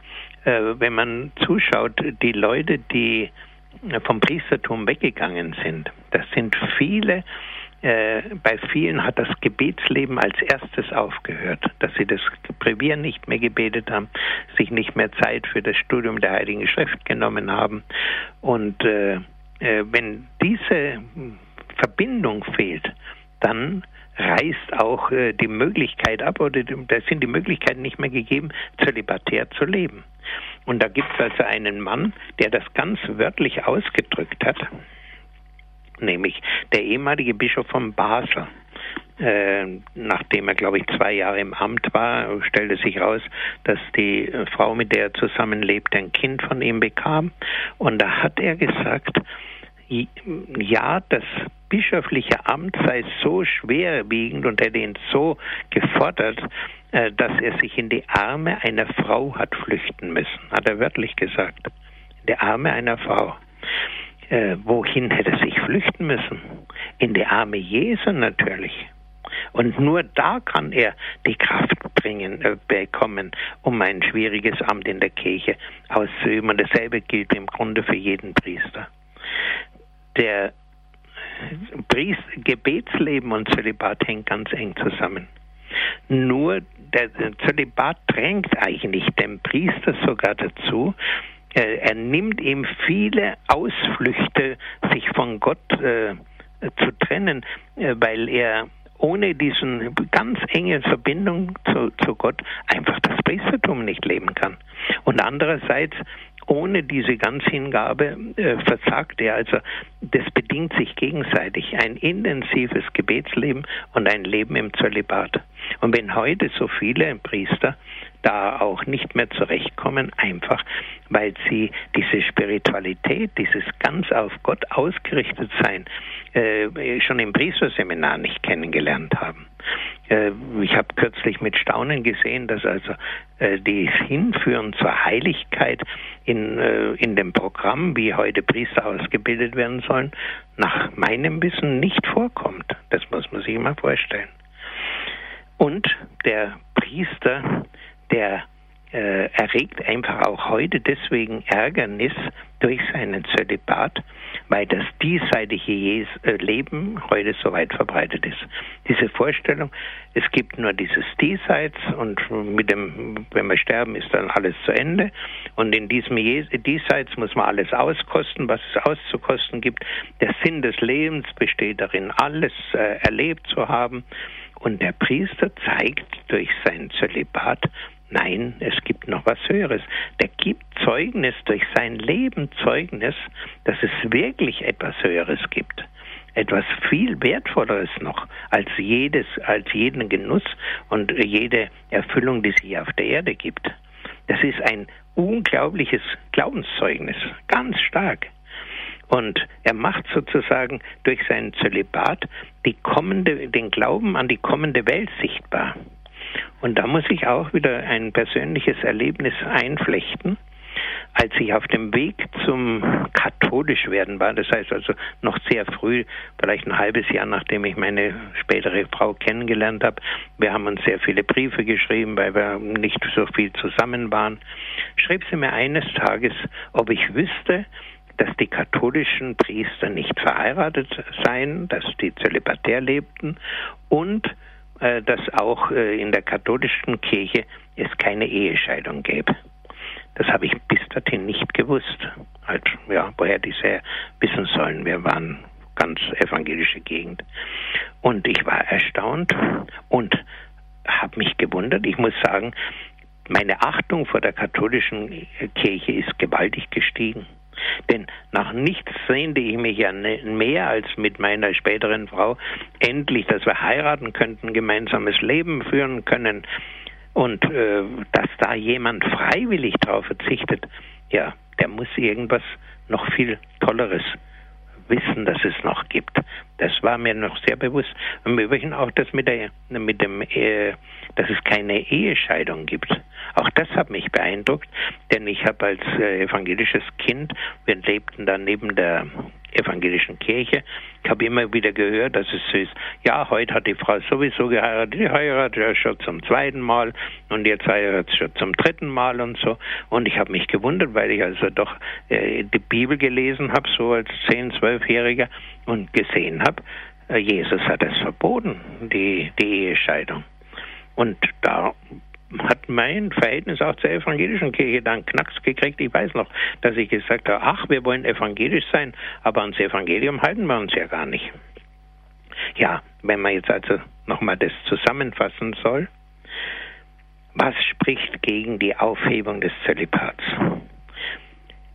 äh, wenn man zuschaut, die Leute, die vom Priestertum weggegangen sind, das sind viele, bei vielen hat das Gebetsleben als erstes aufgehört, dass sie das Brevier nicht mehr gebetet haben, sich nicht mehr Zeit für das Studium der Heiligen Schrift genommen haben. Und äh, äh, wenn diese Verbindung fehlt, dann reißt auch äh, die Möglichkeit ab oder da sind die Möglichkeiten nicht mehr gegeben, zölibatär zu leben. Und da gibt es also einen Mann, der das ganz wörtlich ausgedrückt hat nämlich der ehemalige Bischof von Basel. Äh, nachdem er, glaube ich, zwei Jahre im Amt war, stellte sich heraus, dass die Frau, mit der er zusammenlebt, ein Kind von ihm bekam. Und da hat er gesagt, ja, das bischöfliche Amt sei so schwerwiegend und hätte ihn so gefordert, äh, dass er sich in die Arme einer Frau hat flüchten müssen, hat er wörtlich gesagt. In die Arme einer Frau. Äh, wohin hätte er sich flüchten müssen? In die Arme Jesu natürlich. Und nur da kann er die Kraft bringen, äh, bekommen, um ein schwieriges Amt in der Kirche auszuüben. Und dasselbe gilt im Grunde für jeden Priester. Der Priest, Gebetsleben und Zölibat hängen ganz eng zusammen. Nur der Zölibat drängt eigentlich dem Priester sogar dazu, er, nimmt ihm viele Ausflüchte, sich von Gott äh, zu trennen, äh, weil er ohne diesen ganz enge Verbindung zu, zu Gott einfach das Priestertum nicht leben kann. Und andererseits ohne diese Ganzhingabe äh, versagt er. Also das bedingt sich gegenseitig. Ein intensives Gebetsleben und ein Leben im Zölibat. Und wenn heute so viele Priester da auch nicht mehr zurechtkommen, einfach weil sie diese Spiritualität, dieses ganz auf Gott ausgerichtet sein, äh, schon im Priesterseminar nicht kennengelernt haben. Äh, ich habe kürzlich mit Staunen gesehen, dass also äh, die Hinführen zur Heiligkeit in, äh, in dem Programm, wie heute Priester ausgebildet werden sollen, nach meinem Wissen nicht vorkommt. Das muss man sich mal vorstellen. Und der Priester, der äh, erregt einfach auch heute deswegen Ärgernis durch seinen Zölibat, weil das diesseitige äh, Leben heute so weit verbreitet ist. Diese Vorstellung, es gibt nur dieses Diesseits und mit dem, wenn wir sterben, ist dann alles zu Ende. Und in diesem Diesseits muss man alles auskosten, was es auszukosten gibt. Der Sinn des Lebens besteht darin, alles äh, erlebt zu haben. Und der Priester zeigt durch sein Zölibat, Nein, es gibt noch was Höheres. Der gibt Zeugnis durch sein Leben Zeugnis, dass es wirklich etwas Höheres gibt. Etwas viel Wertvolleres noch als jedes, als jeden Genuss und jede Erfüllung, die es hier auf der Erde gibt. Das ist ein unglaubliches Glaubenszeugnis, ganz stark. Und er macht sozusagen durch seinen Zölibat die kommende, den Glauben an die kommende Welt sichtbar. Und da muss ich auch wieder ein persönliches Erlebnis einflechten. Als ich auf dem Weg zum katholisch werden war, das heißt also noch sehr früh, vielleicht ein halbes Jahr nachdem ich meine spätere Frau kennengelernt habe, wir haben uns sehr viele Briefe geschrieben, weil wir nicht so viel zusammen waren, schrieb sie mir eines Tages, ob ich wüsste, dass die katholischen Priester nicht verheiratet seien, dass die zölibatär lebten und dass auch äh, in der katholischen Kirche es keine Ehescheidung gäbe. Das habe ich bis dorthin nicht gewusst. Halt, ja, woher diese wissen sollen. Wir waren ganz evangelische Gegend. Und ich war erstaunt und habe mich gewundert. Ich muss sagen, meine Achtung vor der katholischen Kirche ist gewaltig gestiegen. Denn nach nichts sehnte ich mich ja ne, mehr als mit meiner späteren Frau endlich, dass wir heiraten könnten, gemeinsames Leben führen können. Und äh, dass da jemand freiwillig darauf verzichtet, ja, der muss irgendwas noch viel Tolleres wissen, dass es noch gibt. Das war mir noch sehr bewusst. Im Übrigen auch das mit, der, mit dem, äh, dass es keine Ehescheidung gibt. Auch das hat mich beeindruckt, denn ich habe als äh, evangelisches Kind, wir lebten dann neben der evangelischen Kirche, ich habe immer wieder gehört, dass es so ist, ja, heute hat die Frau sowieso geheiratet, die heiratet ja schon zum zweiten Mal und jetzt heiratet sie schon zum dritten Mal und so. Und ich habe mich gewundert, weil ich also doch äh, die Bibel gelesen habe, so als 10-, 12-Jähriger und gesehen habe, äh, Jesus hat es verboten, die, die Ehescheidung. Und da hat mein Verhältnis auch zur evangelischen Kirche dann Knacks gekriegt. Ich weiß noch, dass ich gesagt habe, ach, wir wollen evangelisch sein, aber ans Evangelium halten wir uns ja gar nicht. Ja, wenn man jetzt also nochmal das zusammenfassen soll, was spricht gegen die Aufhebung des Zölibats?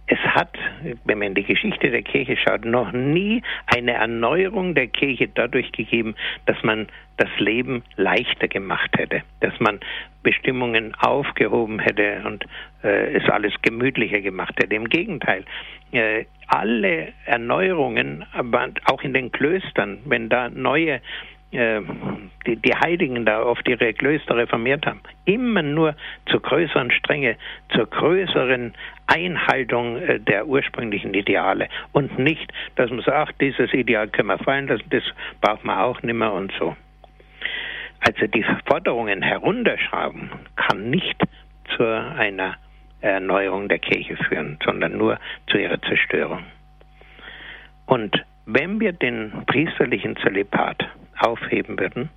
Es hat, wenn man in die Geschichte der Kirche schaut, noch nie eine Erneuerung der Kirche dadurch gegeben, dass man das Leben leichter gemacht hätte, dass man Bestimmungen aufgehoben hätte und äh, es alles gemütlicher gemacht hätte. Im Gegenteil, äh, alle Erneuerungen, auch in den Klöstern, wenn da neue äh, die, die Heiligen da oft ihre Klöster reformiert haben, immer nur zur größeren Strenge, zur größeren Einhaltung äh, der ursprünglichen Ideale und nicht, dass man sagt, dieses Ideal können wir fallen lassen, das braucht man auch nicht mehr und so. Also die Forderungen herunterschrauben kann nicht zu einer Erneuerung der Kirche führen, sondern nur zu ihrer Zerstörung. Und wenn wir den priesterlichen Zölibat aufheben würden,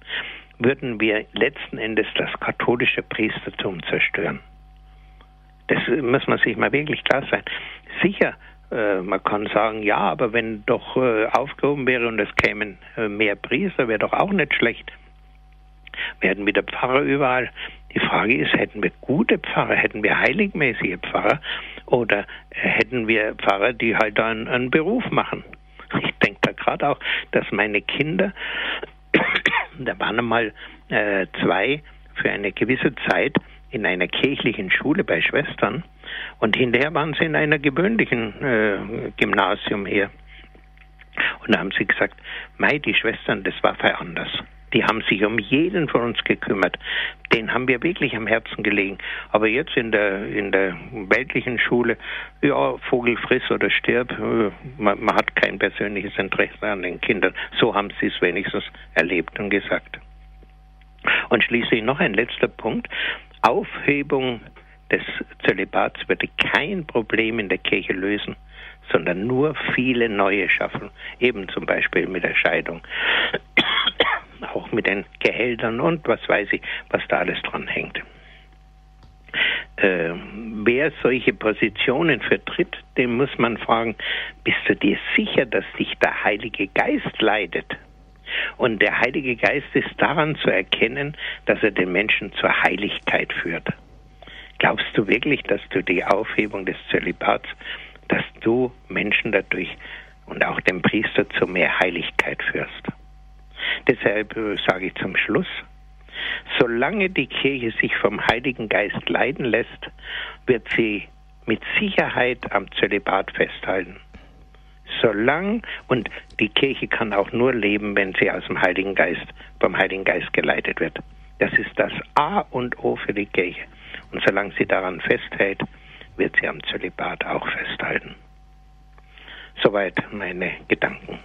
würden wir letzten Endes das katholische Priestertum zerstören. Das muss man sich mal wirklich klar sein. Sicher, äh, man kann sagen, ja, aber wenn doch äh, aufgehoben wäre und es kämen äh, mehr Priester, wäre doch auch nicht schlecht. Werden wieder Pfarrer überall. Die Frage ist, hätten wir gute Pfarrer, hätten wir heiligmäßige Pfarrer oder hätten wir Pfarrer, die halt einen, einen Beruf machen? Ich denke da gerade auch, dass meine Kinder, da waren einmal äh, zwei für eine gewisse Zeit in einer kirchlichen Schule bei Schwestern und hinterher waren sie in einer gewöhnlichen äh, Gymnasium hier. Und da haben sie gesagt, Mei, die Schwestern, das war für anders. Die haben sich um jeden von uns gekümmert. Den haben wir wirklich am Herzen gelegen. Aber jetzt in der, in der weltlichen Schule, ja, Vogel friss oder stirb, äh, man, man hat kein persönliches Interesse an den Kindern. So haben sie es wenigstens erlebt und gesagt. Und schließlich noch ein letzter Punkt. Aufhebung des Zölibats würde kein Problem in der Kirche lösen, sondern nur viele neue schaffen, eben zum Beispiel mit der Scheidung, auch mit den Gehältern und was weiß ich, was da alles dran hängt. Äh, wer solche Positionen vertritt, dem muss man fragen, bist du dir sicher, dass dich der Heilige Geist leidet? Und der Heilige Geist ist daran zu erkennen, dass er den Menschen zur Heiligkeit führt. Glaubst du wirklich, dass du die Aufhebung des Zölibats, dass du Menschen dadurch und auch den Priester zu mehr Heiligkeit führst? Deshalb äh, sage ich zum Schluss, solange die Kirche sich vom Heiligen Geist leiden lässt, wird sie mit Sicherheit am Zölibat festhalten. Solange, und die Kirche kann auch nur leben, wenn sie aus dem Heiligen Geist, vom Heiligen Geist geleitet wird. Das ist das A und O für die Kirche. Und solange sie daran festhält, wird sie am Zölibat auch festhalten. Soweit meine Gedanken.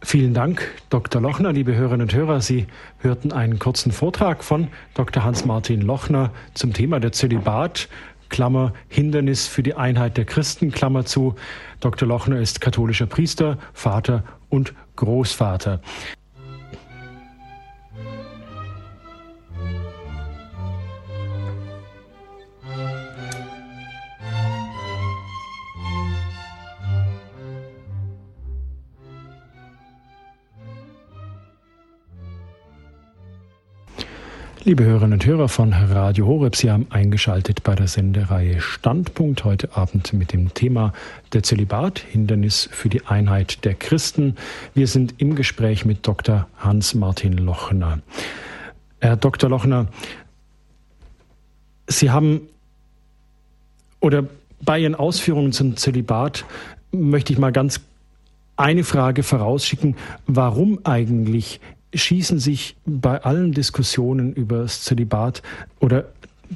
Vielen Dank, Dr. Lochner. Liebe Hörerinnen und Hörer, Sie hörten einen kurzen Vortrag von Dr. Hans-Martin Lochner zum Thema der Zölibat. Klammer Hindernis für die Einheit der Christen, Klammer zu. Dr. Lochner ist katholischer Priester, Vater und Großvater. Liebe Hörerinnen und Hörer von Radio Horeb, Sie haben eingeschaltet bei der Sendereihe Standpunkt heute Abend mit dem Thema der Zölibat, Hindernis für die Einheit der Christen. Wir sind im Gespräch mit Dr. Hans-Martin Lochner. Herr Dr. Lochner, Sie haben oder bei Ihren Ausführungen zum Zölibat möchte ich mal ganz eine Frage vorausschicken. Warum eigentlich schießen sich bei allen Diskussionen über das Zölibat oder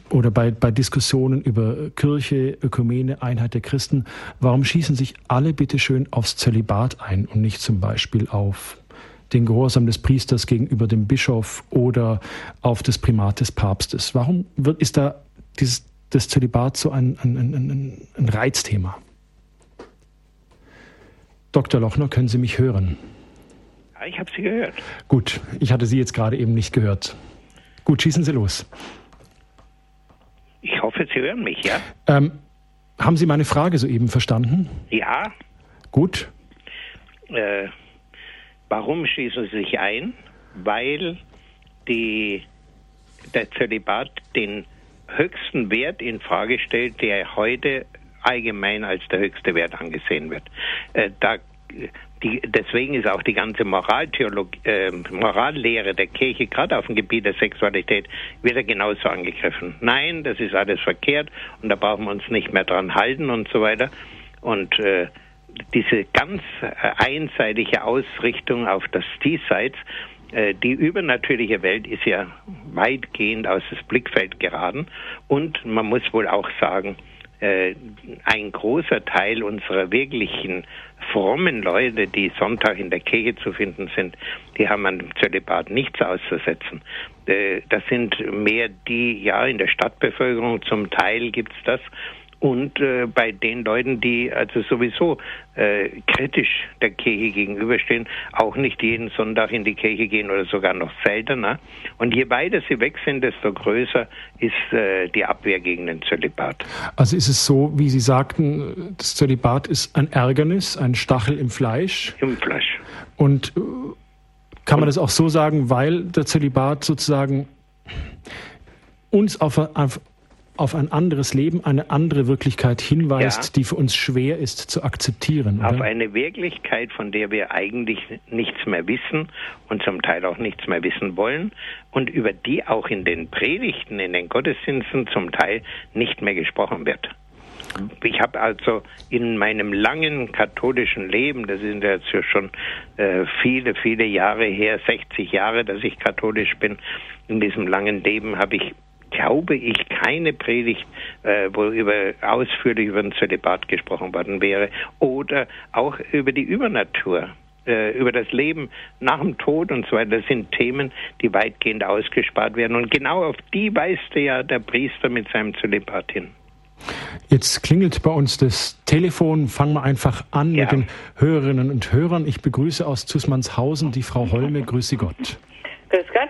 oder bei, bei Diskussionen über Kirche, Ökumene, Einheit der Christen, warum schießen sich alle bitteschön aufs Zölibat ein und nicht zum Beispiel auf den Gehorsam des Priesters gegenüber dem Bischof oder auf das Primat des Papstes? Warum wird, ist da dieses, das Zölibat so ein, ein, ein, ein Reizthema? Dr. Lochner, können Sie mich hören? Ich habe Sie gehört. Gut, ich hatte Sie jetzt gerade eben nicht gehört. Gut, schießen Sie los. Ich hoffe, Sie hören mich, ja? Ähm, haben Sie meine Frage soeben verstanden? Ja. Gut. Äh, warum schießen Sie sich ein? Weil die, der Zölibat den höchsten Wert in Frage stellt, der heute allgemein als der höchste Wert angesehen wird. Äh, da die, deswegen ist auch die ganze Moraltheologie, äh, Morallehre der Kirche, gerade auf dem Gebiet der Sexualität, wieder genauso angegriffen. Nein, das ist alles verkehrt und da brauchen wir uns nicht mehr dran halten und so weiter. Und äh, diese ganz äh, einseitige Ausrichtung auf das Diesseits, äh, die übernatürliche Welt ist ja weitgehend aus das Blickfeld geraten und man muss wohl auch sagen, ein großer Teil unserer wirklichen frommen Leute, die Sonntag in der Kirche zu finden sind, die haben an dem Zölibat nichts auszusetzen. Äh, das sind mehr die, ja, in der Stadtbevölkerung zum Teil gibt's das und äh, bei den Leuten, die also sowieso äh, kritisch der Kirche gegenüberstehen, auch nicht jeden Sonntag in die Kirche gehen oder sogar noch seltener. Und je weiter sie weg sind, desto größer ist äh, die Abwehr gegen den Zölibat. Also ist es so, wie Sie sagten, das Zölibat ist ein Ärgernis, ein Stachel im Fleisch. Im Fleisch. Und äh, kann man das auch so sagen, weil der Zölibat sozusagen uns auf, auf, auf ein anderes Leben, eine andere Wirklichkeit hinweist, ja. die für uns schwer ist zu akzeptieren. Oder? Auf eine Wirklichkeit, von der wir eigentlich nichts mehr wissen und zum Teil auch nichts mehr wissen wollen und über die auch in den Predigten, in den Gottesdiensten zum Teil nicht mehr gesprochen wird. Ich habe also in meinem langen katholischen Leben, das sind jetzt schon äh, viele, viele Jahre her, 60 Jahre, dass ich katholisch bin, in diesem langen Leben habe ich glaube ich, keine Predigt, äh, wo über, ausführlich über den Zölibat gesprochen worden wäre oder auch über die Übernatur äh, über das Leben nach dem Tod und so weiter. Das sind Themen, die weitgehend ausgespart werden. Und genau auf die weist ja der Priester mit seinem Zölibat hin. Jetzt klingelt bei uns das Telefon. Fangen wir einfach an ja. mit den Hörerinnen und Hörern. Ich begrüße aus Zusmannshausen die Frau Holme. Grüße Gott. Grüß Gott.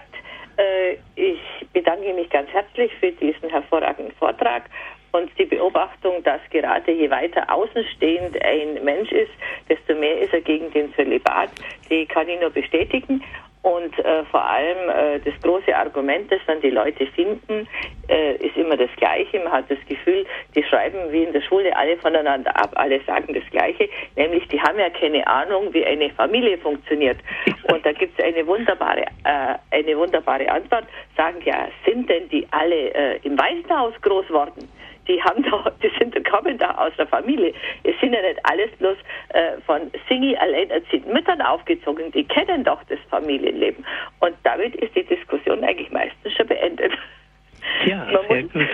Ich bedanke mich ganz herzlich für diesen hervorragenden Vortrag und die Beobachtung, dass gerade je weiter außenstehend ein Mensch ist, desto mehr ist er gegen den Zölibat, die kann ich nur bestätigen. Und äh, vor allem äh, das große Argument, das dann die Leute finden, äh, ist immer das Gleiche. Man hat das Gefühl, die schreiben wie in der Schule alle voneinander ab, alle sagen das Gleiche, nämlich die haben ja keine Ahnung, wie eine Familie funktioniert. Und da gibt es eine wunderbare, äh, eine wunderbare Antwort, sagen ja, sind denn die alle äh, im Waisenhaus groß worden? Die haben da, die sind, kommen da aus der Familie. Es sind ja nicht alles bloß äh, von Singi alleinerziehenden Müttern aufgezogen, die kennen doch das Familienleben. Und damit ist die Diskussion eigentlich meistens schon beendet. Ja, Man sehr gut.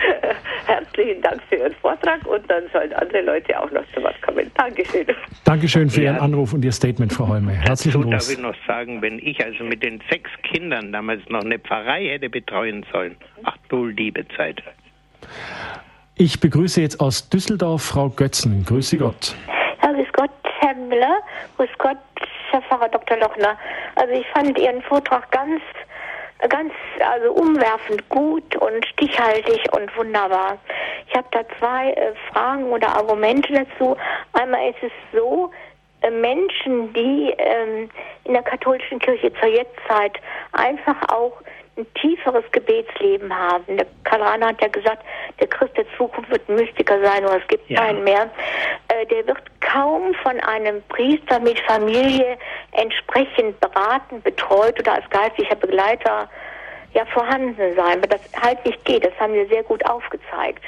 Herzlichen Dank für Ihren Vortrag und dann sollen andere Leute auch noch zu Wort kommen. Dankeschön. Dankeschön für ja. Ihren Anruf und Ihr Statement, Frau Holme. Herzlichen Dank. Dazu darf ich noch sagen, wenn ich also mit den sechs Kindern damals noch eine Pfarrei hätte betreuen sollen, ach du liebe Zeit. Ich begrüße jetzt aus Düsseldorf Frau Götzen. Grüße Gott. Ja, grüß Gott, Herr Müller. Grüß Gott, Herr Pfarrer Dr. Lochner. Also ich fand Ihren Vortrag ganz, ganz, also umwerfend gut und stichhaltig und wunderbar. Ich habe da zwei äh, Fragen oder Argumente dazu. Einmal ist es so, äh, Menschen, die ähm, in der katholischen Kirche zur Jetztzeit einfach auch ein tieferes Gebetsleben haben. Der Karl Rahner hat ja gesagt, der Christ der Zukunft wird ein Mystiker sein oder es gibt ja. keinen mehr. Äh, der wird kaum von einem Priester mit Familie entsprechend beraten, betreut oder als geistlicher Begleiter ja vorhanden sein, weil das halt nicht geht. Das haben wir sehr gut aufgezeigt.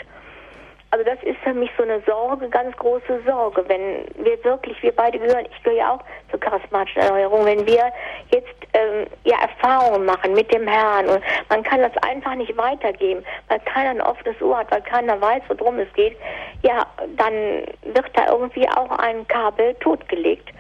Also das ist für mich so eine Sorge, ganz große Sorge, wenn wir wirklich, wir beide gehören, ich gehöre ja auch zur charismatischen Erneuerung, wenn wir jetzt ähm, ja Erfahrungen machen mit dem Herrn und man kann das einfach nicht weitergeben, weil keiner ein offenes Ohr hat, weil keiner weiß, worum es geht, ja, dann wird da irgendwie auch ein Kabel totgelegt.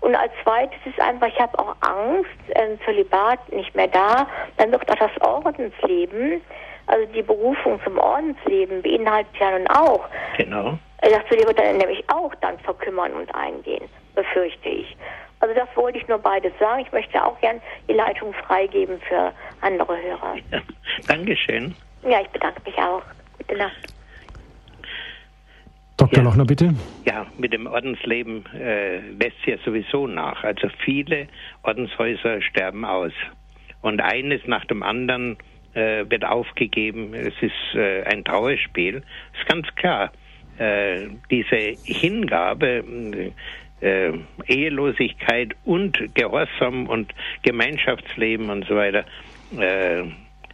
Und als zweites ist einfach, ich habe auch Angst, äh, Zölibat nicht mehr da, dann wird auch das Ordensleben also die Berufung zum Ordensleben beinhaltet ja nun auch. Genau. Das wird dann nämlich auch dann verkümmern und eingehen, befürchte ich. Also das wollte ich nur beides sagen. Ich möchte auch gern die Leitung freigeben für andere Hörer. Ja, Dankeschön. Ja, ich bedanke mich auch. Gute Nacht. Dr. Ja. Lochner, bitte. Ja, mit dem Ordensleben äh, lässt ja sowieso nach. Also viele Ordenshäuser sterben aus. Und eines nach dem anderen äh, wird aufgegeben. Es ist äh, ein Trauerspiel. Es ist ganz klar. Äh, diese Hingabe, äh, Ehelosigkeit und Gehorsam und Gemeinschaftsleben und so weiter. Äh,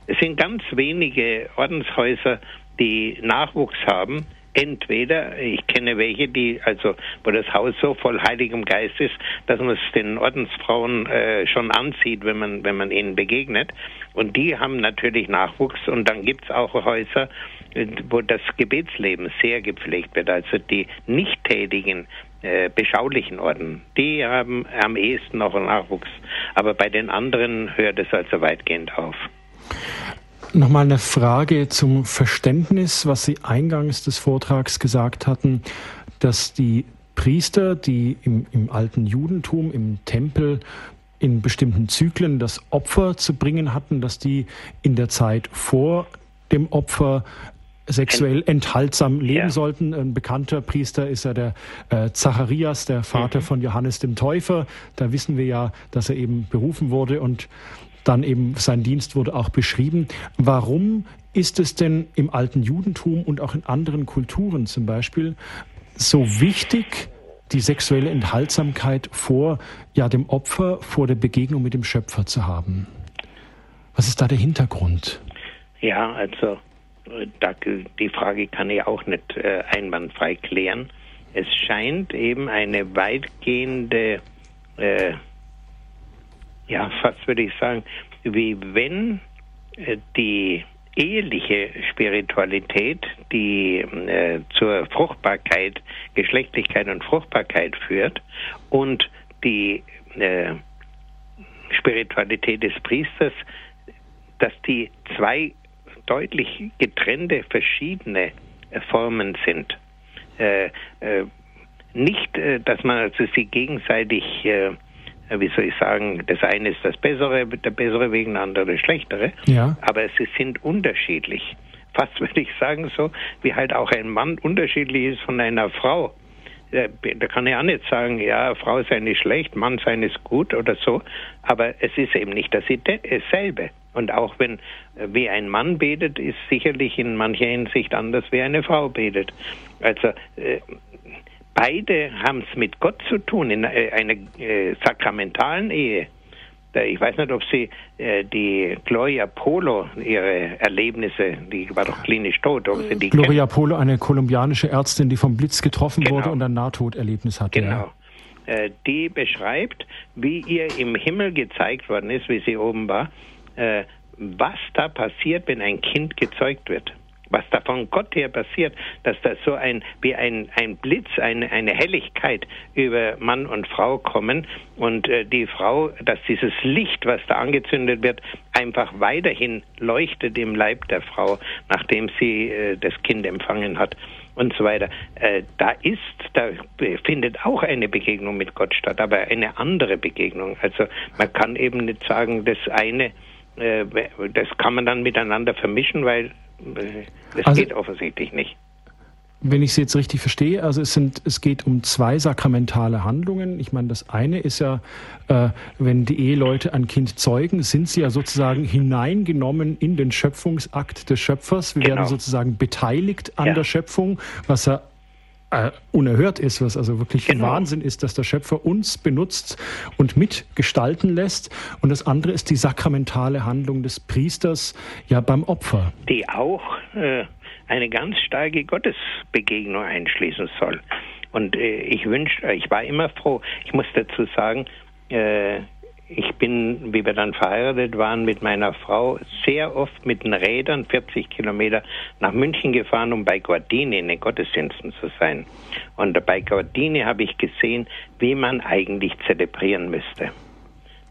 es sind ganz wenige Ordenshäuser, die Nachwuchs haben entweder, ich kenne welche, die, also, wo das Haus so voll Heiligem Geist ist, dass man es den Ordensfrauen äh, schon anzieht, wenn man, wenn man ihnen begegnet. Und die haben natürlich Nachwuchs und dann gibt es auch Häuser, äh, wo das Gebetsleben sehr gepflegt wird. Also die nicht tätigen, äh, beschaulichen Orden, die haben am ehesten noch Nachwuchs. Aber bei den anderen hört es also weitgehend auf. Nochmal eine Frage zum Verständnis, was Sie eingangs des Vortrags gesagt hatten, dass die Priester, die im, im alten Judentum, im Tempel in bestimmten Zyklen das Opfer zu bringen hatten, dass die in der Zeit vor dem Opfer sexuell enthaltsam leben ja. sollten. Ein bekannter Priester ist ja der äh, Zacharias, der Vater mhm. von Johannes dem Täufer. Da wissen wir ja, dass er eben berufen wurde und dann eben sein Dienst wurde auch beschrieben. Warum ist es denn im alten Judentum und auch in anderen Kulturen zum Beispiel so wichtig, die sexuelle Enthaltsamkeit vor ja, dem Opfer, vor der Begegnung mit dem Schöpfer zu haben? Was ist da der Hintergrund? Ja, also die Frage kann ich auch nicht äh, einwandfrei klären. Es scheint eben eine weitgehende, äh, ja, fast würde ich sagen, wie wenn äh, die eheliche Spiritualität, die äh, zur Fruchtbarkeit, Geschlechtlichkeit und Fruchtbarkeit führt und die äh, Spiritualität des Priesters, dass die zwei deutlich getrennte, verschiedene äh, Formen sind. Äh, nicht, dass man also sie gegenseitig, wie soll ich sagen, das eine ist das Bessere, der bessere wegen der andere das Schlechtere, ja. aber sie sind unterschiedlich. Fast würde ich sagen, so wie halt auch ein Mann unterschiedlich ist von einer Frau. Da kann ich auch nicht sagen, ja, Frau sei nicht schlecht, Mann sei nicht gut oder so, aber es ist eben nicht dasselbe. Und auch wenn äh, wie ein Mann betet, ist sicherlich in mancher Hinsicht anders, wie eine Frau betet. Also äh, beide haben es mit Gott zu tun in äh, einer äh, sakramentalen Ehe. Ich weiß nicht, ob Sie äh, die Gloria Polo, ihre Erlebnisse, die war doch klinisch tot, ob Sie die Gloria kennen? Polo, eine kolumbianische Ärztin, die vom Blitz getroffen genau. wurde und ein Nahtoderlebnis hatte. Genau. Ja. Äh, die beschreibt, wie ihr im Himmel gezeigt worden ist, wie sie oben war, äh, was da passiert, wenn ein Kind gezeugt wird. Was da von Gott her passiert, dass da so ein, wie ein, ein Blitz, eine, eine Helligkeit über Mann und Frau kommen und äh, die Frau, dass dieses Licht, was da angezündet wird, einfach weiterhin leuchtet im Leib der Frau, nachdem sie äh, das Kind empfangen hat und so weiter. Äh, da ist, da findet auch eine Begegnung mit Gott statt, aber eine andere Begegnung. Also man kann eben nicht sagen, das eine äh, das kann man dann miteinander vermischen, weil äh, das also, geht offensichtlich nicht. Wenn ich Sie jetzt richtig verstehe, also es sind, es geht um zwei sakramentale Handlungen. Ich meine, das eine ist ja, äh, wenn die Eheleute ein Kind zeugen, sind sie ja sozusagen hineingenommen in den Schöpfungsakt des Schöpfers. Wir genau. werden sozusagen beteiligt an ja. der Schöpfung, was ja äh, unerhört ist, was also wirklich genau. Wahnsinn ist, dass der Schöpfer uns benutzt und mitgestalten lässt. Und das andere ist die sakramentale Handlung des Priesters ja beim Opfer. Die auch äh, eine ganz starke Gottesbegegnung einschließen soll. Und äh, ich wünsche, ich war immer froh. Ich muss dazu sagen, äh, ich bin, wie wir dann verheiratet waren, mit meiner Frau sehr oft mit den Rädern 40 Kilometer nach München gefahren, um bei Guardini in den Gottesdiensten zu sein. Und bei Guardini habe ich gesehen, wie man eigentlich zelebrieren müsste.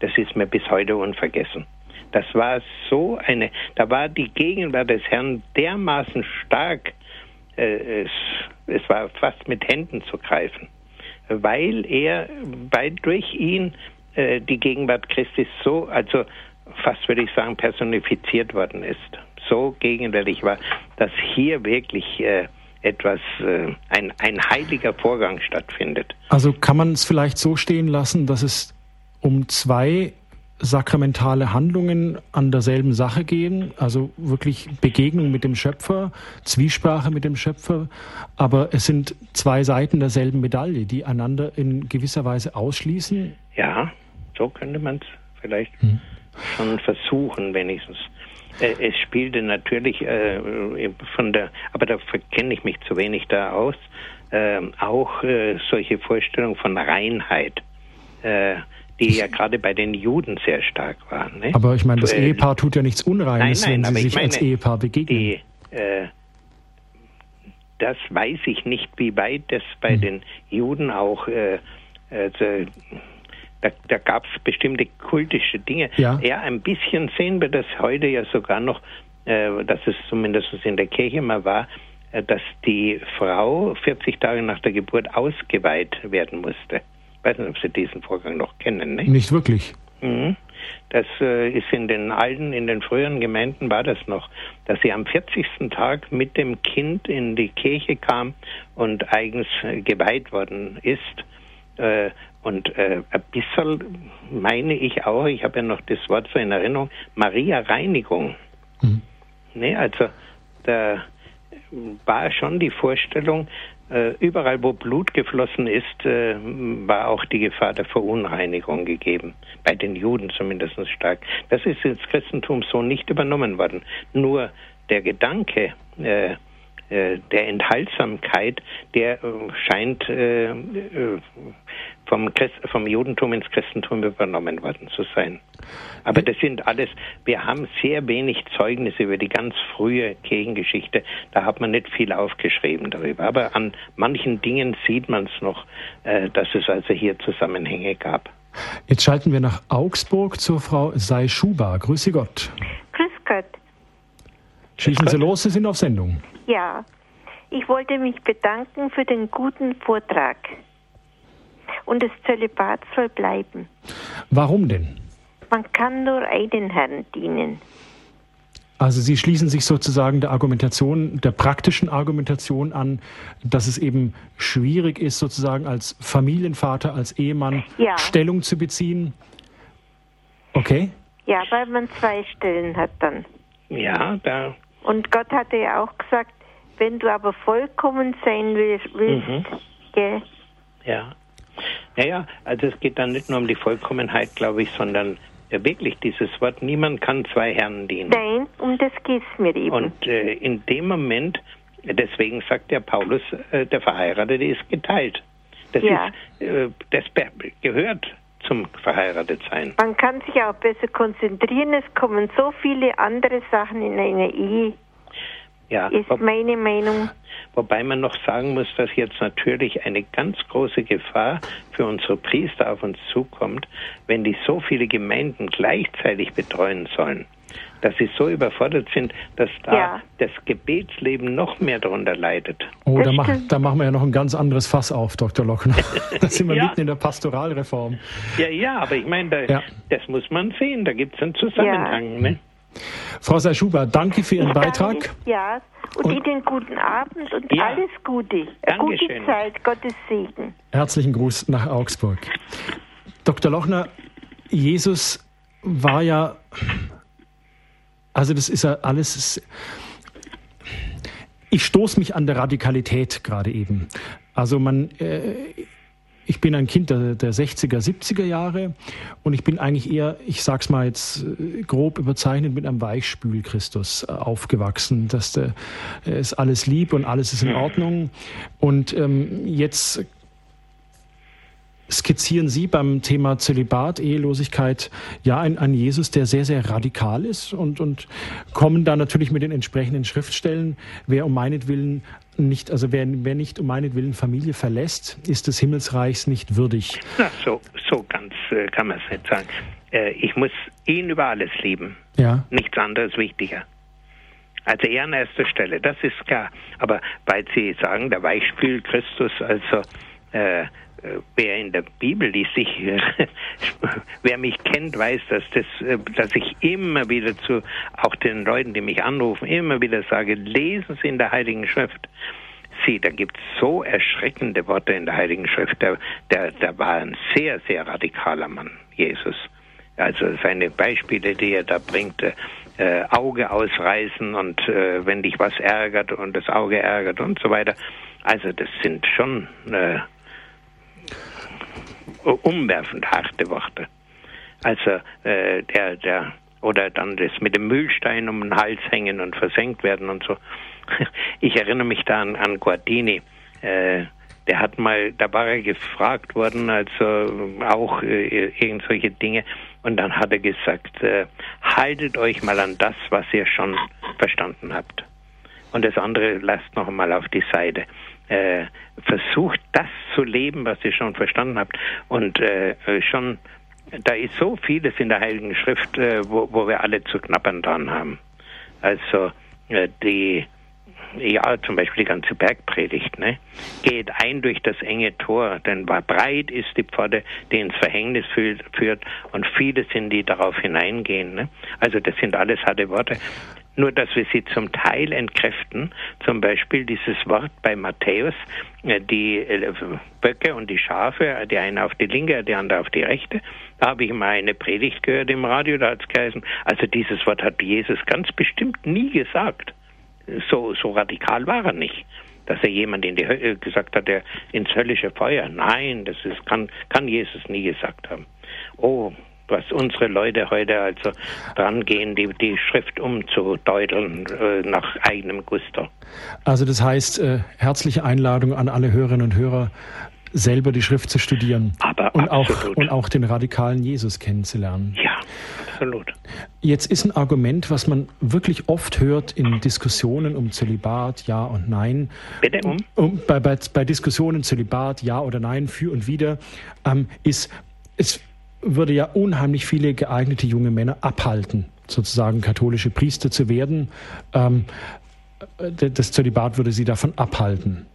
Das ist mir bis heute unvergessen. Das war so eine, da war die Gegenwart des Herrn dermaßen stark, äh, es, es war fast mit Händen zu greifen, weil er, bei, durch ihn äh, die Gegenwart Christi so, also fast würde ich sagen, personifiziert worden ist, so gegenwärtig war, dass hier wirklich äh, etwas, äh, ein, ein heiliger Vorgang stattfindet. Also kann man es vielleicht so stehen lassen, dass es um zwei sakramentale Handlungen an derselben Sache gehen, also wirklich Begegnung mit dem Schöpfer, Zwiesprache mit dem Schöpfer, aber es sind zwei Seiten derselben Medaille, die einander in gewisser Weise ausschließen. Ja, so könnte man es vielleicht hm. schon versuchen, wenigstens. Äh, es spielte natürlich äh, von der, aber da kenne ich mich zu wenig da aus, äh, auch äh, solche Vorstellungen von Reinheit. Äh, die ja gerade bei den Juden sehr stark waren. Ne? Aber ich meine, das äh, Ehepaar tut ja nichts Unreines, nein, nein, wenn sie sich meine, als Ehepaar begegnen. Die, äh, das weiß ich nicht, wie weit das bei hm. den Juden auch, äh, also, da, da gab es bestimmte kultische Dinge. Ja. ja, ein bisschen sehen wir das heute ja sogar noch, äh, dass es zumindest in der Kirche mal war, äh, dass die Frau 40 Tage nach der Geburt ausgeweiht werden musste. Ich weiß nicht, ob Sie diesen Vorgang noch kennen. Ne? Nicht wirklich. Mhm. Das äh, ist in den alten, in den früheren Gemeinden war das noch, dass sie am 40. Tag mit dem Kind in die Kirche kam und eigens äh, geweiht worden ist. Äh, und äh, ein bisschen meine ich auch, ich habe ja noch das Wort so in Erinnerung, Maria Reinigung. Mhm. Ne, also da war schon die Vorstellung, äh, überall, wo Blut geflossen ist, äh, war auch die Gefahr der Verunreinigung gegeben. Bei den Juden zumindest stark. Das ist ins Christentum so nicht übernommen worden. Nur der Gedanke, äh, der Enthaltsamkeit, der äh, scheint äh, vom, Christ, vom Judentum ins Christentum übernommen worden zu sein. Aber das sind alles, wir haben sehr wenig Zeugnisse über die ganz frühe Kirchengeschichte. Da hat man nicht viel aufgeschrieben darüber. Aber an manchen Dingen sieht man es noch, dass es also hier Zusammenhänge gab. Jetzt schalten wir nach Augsburg zur Frau Seischuba. Grüße Gott. Grüß Gott. Schießen Sie los, Sie sind auf Sendung. Ja, ich wollte mich bedanken für den guten Vortrag. Und das Zölibat soll bleiben. Warum denn? Man kann nur einen Herrn dienen. Also Sie schließen sich sozusagen der Argumentation, der praktischen Argumentation an, dass es eben schwierig ist, sozusagen als Familienvater, als Ehemann ja. Stellung zu beziehen. Okay? Ja, weil man zwei Stellen hat dann. Ja, da. Und Gott hatte ja auch gesagt, wenn du aber vollkommen sein willst, mhm. gell? Ja. Naja, also es geht dann nicht nur um die Vollkommenheit, glaube ich, sondern ja, wirklich dieses Wort, niemand kann zwei Herren dienen. Nein, um das geht es mir eben. Und äh, in dem Moment, deswegen sagt der Paulus, äh, der Verheiratete ist geteilt. Das, ja. ist, äh, das gehört zum Verheiratetsein. Man kann sich auch besser konzentrieren. Es kommen so viele andere Sachen in eine Ehe ja, ist meine Meinung. Wobei man noch sagen muss, dass jetzt natürlich eine ganz große Gefahr für unsere Priester auf uns zukommt, wenn die so viele Gemeinden gleichzeitig betreuen sollen, dass sie so überfordert sind, dass da ja. das Gebetsleben noch mehr darunter leidet. Oh, da, mach, da, machen wir ja noch ein ganz anderes Fass auf, Dr. Lochner. da sind wir ja. mitten in der Pastoralreform. Ja, ja, aber ich meine, da, ja. das muss man sehen, da gibt es einen Zusammenhang. Ne? Frau Seischuber, danke für Ihren ich Beitrag. Danke, ja, und, und Ihnen guten Abend und ja. alles Gute. Dankeschön. Gute Zeit, Gottes Segen. Herzlichen Gruß nach Augsburg. Dr. Lochner, Jesus war ja, also das ist ja alles, ich stoße mich an der Radikalität gerade eben. Also man, äh, ich bin ein Kind der, der 60er, 70er Jahre und ich bin eigentlich eher, ich sag's mal jetzt äh, grob überzeichnet, mit einem Weichspül Christus äh, aufgewachsen. Dass der ist alles lieb und alles ist in Ordnung. Und ähm, jetzt skizzieren Sie beim Thema Zölibat, Ehelosigkeit, ja, ein, ein Jesus, der sehr, sehr radikal ist und, und kommen da natürlich mit den entsprechenden Schriftstellen, wer um meinetwillen nicht, also wer, wer nicht um meinetwillen Familie verlässt, ist des Himmelsreichs nicht würdig. Na, so, so ganz äh, kann man es nicht sagen. Äh, ich muss ihn über alles lieben. Ja. Nichts anderes wichtiger. Also er an erster Stelle, das ist klar. Aber weil Sie sagen, der Weichspül Christus, also äh, wer in der Bibel liest, ich, wer mich kennt, weiß, dass, das, äh, dass ich immer wieder zu auch den Leuten, die mich anrufen, immer wieder sage, lesen Sie in der Heiligen Schrift. Sie, da gibt es so erschreckende Worte in der Heiligen Schrift. Der, der, der war ein sehr, sehr radikaler Mann, Jesus. Also seine Beispiele, die er da bringt, äh, Auge ausreißen und äh, wenn dich was ärgert und das Auge ärgert und so weiter. Also das sind schon äh, umwerfend harte Worte. Also äh, der, der oder dann das mit dem Mühlstein um den Hals hängen und versenkt werden und so. Ich erinnere mich da an, an Guardini. Äh, der hat mal, da war er gefragt worden, also auch äh, irgend solche Dinge. Und dann hat er gesagt, äh, haltet euch mal an das, was ihr schon verstanden habt. Und das andere lasst noch einmal auf die Seite äh, versucht, das zu leben, was ihr schon verstanden habt. Und äh, schon, da ist so vieles in der Heiligen Schrift, äh, wo, wo wir alle zu knappern dran haben. Also äh, die ja, zum Beispiel die ganze Bergpredigt, ne? Geht ein durch das enge Tor, denn breit ist die Pforte, die ins Verhängnis führt, und viele sind, die darauf hineingehen. Ne? Also das sind alles harte Worte nur dass wir sie zum Teil entkräften. Zum Beispiel dieses Wort bei Matthäus, äh, die äh, Böcke und die Schafe, die eine auf die linke, die andere auf die rechte. Da habe ich mal eine Predigt gehört im Radio, da hat es geheißen, also dieses Wort hat Jesus ganz bestimmt nie gesagt. So, so radikal war er nicht dass er jemand in die Hölle gesagt hat, der ins höllische Feuer. Nein, das ist, kann, kann Jesus nie gesagt haben. Oh, was unsere Leute heute also dran gehen, die, die Schrift umzudeuteln äh, nach eigenem Gusto. Also das heißt, äh, herzliche Einladung an alle Hörerinnen und Hörer, selber die Schrift zu studieren Aber und auch, und auch den radikalen Jesus kennenzulernen. Ja, absolut. Jetzt ist ein Argument, was man wirklich oft hört in Diskussionen um Zölibat, ja und nein. Bitte um? um bei, bei, bei Diskussionen Zölibat, ja oder nein, für und wieder, ähm, ist, es würde ja unheimlich viele geeignete junge Männer abhalten, sozusagen katholische Priester zu werden. Ähm, das Zölibat würde sie davon abhalten.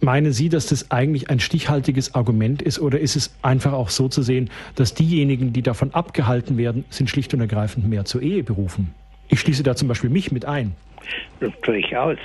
Meinen Sie, dass das eigentlich ein stichhaltiges Argument ist oder ist es einfach auch so zu sehen, dass diejenigen, die davon abgehalten werden, sind schlicht und ergreifend mehr zur Ehe berufen? Ich schließe da zum Beispiel mich mit ein. Durchaus.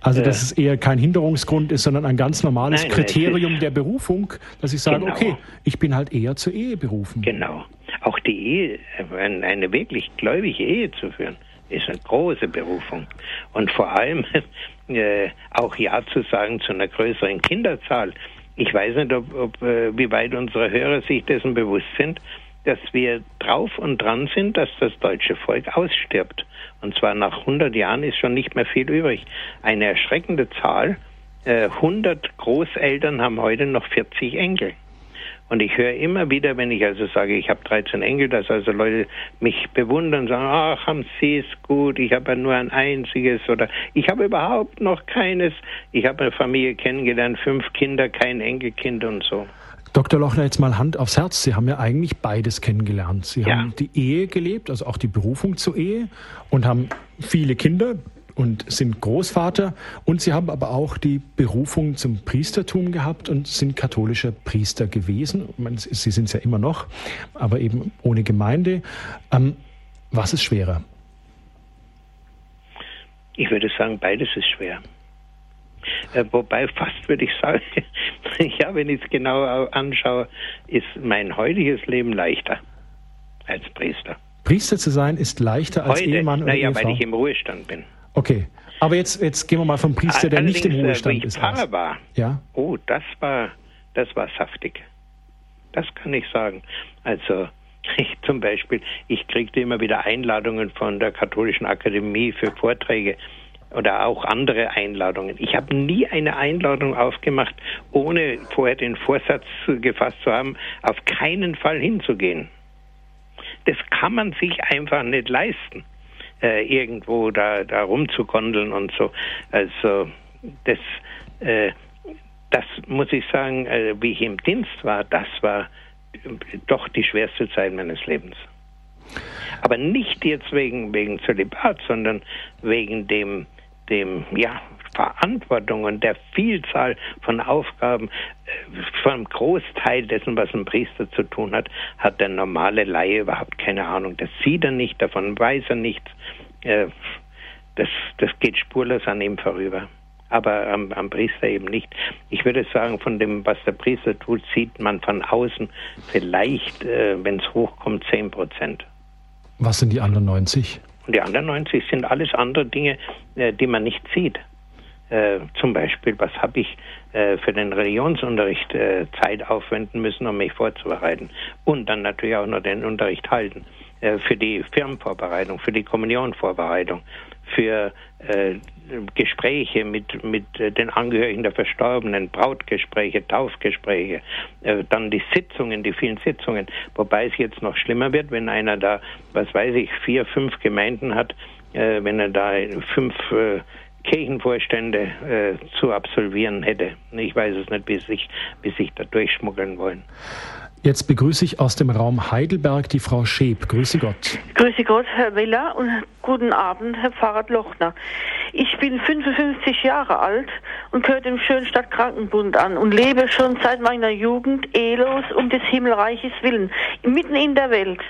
Also, dass es eher kein Hinderungsgrund ist, sondern ein ganz normales nein, Kriterium nein, der Berufung, dass ich sage, genau. okay, ich bin halt eher zur Ehe berufen. Genau. Auch die Ehe, eine wirklich gläubige Ehe zu führen, ist eine große Berufung. Und vor allem äh, auch Ja zu sagen zu einer größeren Kinderzahl. Ich weiß nicht, ob, ob, äh, wie weit unsere Hörer sich dessen bewusst sind, dass wir drauf und dran sind, dass das deutsche Volk ausstirbt. Und zwar nach 100 Jahren ist schon nicht mehr viel übrig. Eine erschreckende Zahl. 100 äh, Großeltern haben heute noch 40 Enkel. Und ich höre immer wieder, wenn ich also sage, ich habe 13 Enkel, dass also Leute mich bewundern, sagen, ach, haben Sie es gut, ich habe ja nur ein einziges oder ich habe überhaupt noch keines. Ich habe eine Familie kennengelernt, fünf Kinder, kein Enkelkind und so. Dr. Lochner, jetzt mal Hand aufs Herz. Sie haben ja eigentlich beides kennengelernt. Sie ja. haben die Ehe gelebt, also auch die Berufung zur Ehe und haben viele Kinder und sind Großvater. Und Sie haben aber auch die Berufung zum Priestertum gehabt und sind katholischer Priester gewesen. Sie sind es ja immer noch, aber eben ohne Gemeinde. Ähm, was ist schwerer? Ich würde sagen, beides ist schwer. Äh, wobei fast würde ich sagen, ja, wenn ich es genau anschaue, ist mein heutiges Leben leichter als Priester. Priester zu sein ist leichter als Heute, Ehemann oder naja, Ehefrau? weil ich im Ruhestand bin. Okay. Aber jetzt, jetzt gehen wir mal vom Priester, der nicht im äh, Ruhestand ich ist. Pfarrer war. Ja. Oh, das war, das war saftig. Das kann ich sagen. Also ich zum Beispiel, ich kriegte immer wieder Einladungen von der Katholischen Akademie für Vorträge oder auch andere Einladungen. Ich habe nie eine Einladung aufgemacht, ohne vorher den Vorsatz gefasst zu haben, auf keinen Fall hinzugehen. Das kann man sich einfach nicht leisten, äh, irgendwo da, da rumzugondeln und so. Also das, äh, das muss ich sagen, äh, wie ich im Dienst war, das war doch die schwerste Zeit meines Lebens. Aber nicht jetzt wegen, wegen Zölibat, sondern wegen dem dem ja, Verantwortung und der Vielzahl von Aufgaben, äh, vom Großteil dessen, was ein Priester zu tun hat, hat der normale Laie überhaupt keine Ahnung. Das sieht er nicht, davon weiß er nichts. Äh, das, das geht spurlos an ihm vorüber. Aber am, am Priester eben nicht. Ich würde sagen, von dem, was der Priester tut, sieht man von außen vielleicht, äh, wenn es hochkommt, 10 Prozent. Was sind die anderen 90? Und die anderen 90 sind alles andere Dinge, äh, die man nicht sieht. Äh, zum Beispiel, was habe ich äh, für den Religionsunterricht äh, Zeit aufwenden müssen, um mich vorzubereiten. Und dann natürlich auch noch den Unterricht halten. Äh, für die Firmenvorbereitung, für die Kommunionvorbereitung, für äh, Gespräche mit, mit äh, den Angehörigen der Verstorbenen, Brautgespräche, Taufgespräche, äh, dann die Sitzungen, die vielen Sitzungen, wobei es jetzt noch schlimmer wird, wenn einer da, was weiß ich, vier, fünf Gemeinden hat, äh, wenn er da fünf äh, Kirchenvorstände äh, zu absolvieren hätte. Ich weiß es nicht, bis sich, bis sich da durchschmuggeln wollen. Jetzt begrüße ich aus dem Raum Heidelberg die Frau Scheb. Grüße Gott. Grüße Gott, Herr Willer und guten Abend, Herr Pfarrer Lochner. Ich bin 55 Jahre alt und gehöre dem Schönstadt Krankenbund an und lebe schon seit meiner Jugend ehelos um des Himmelreiches willen, mitten in der Welt.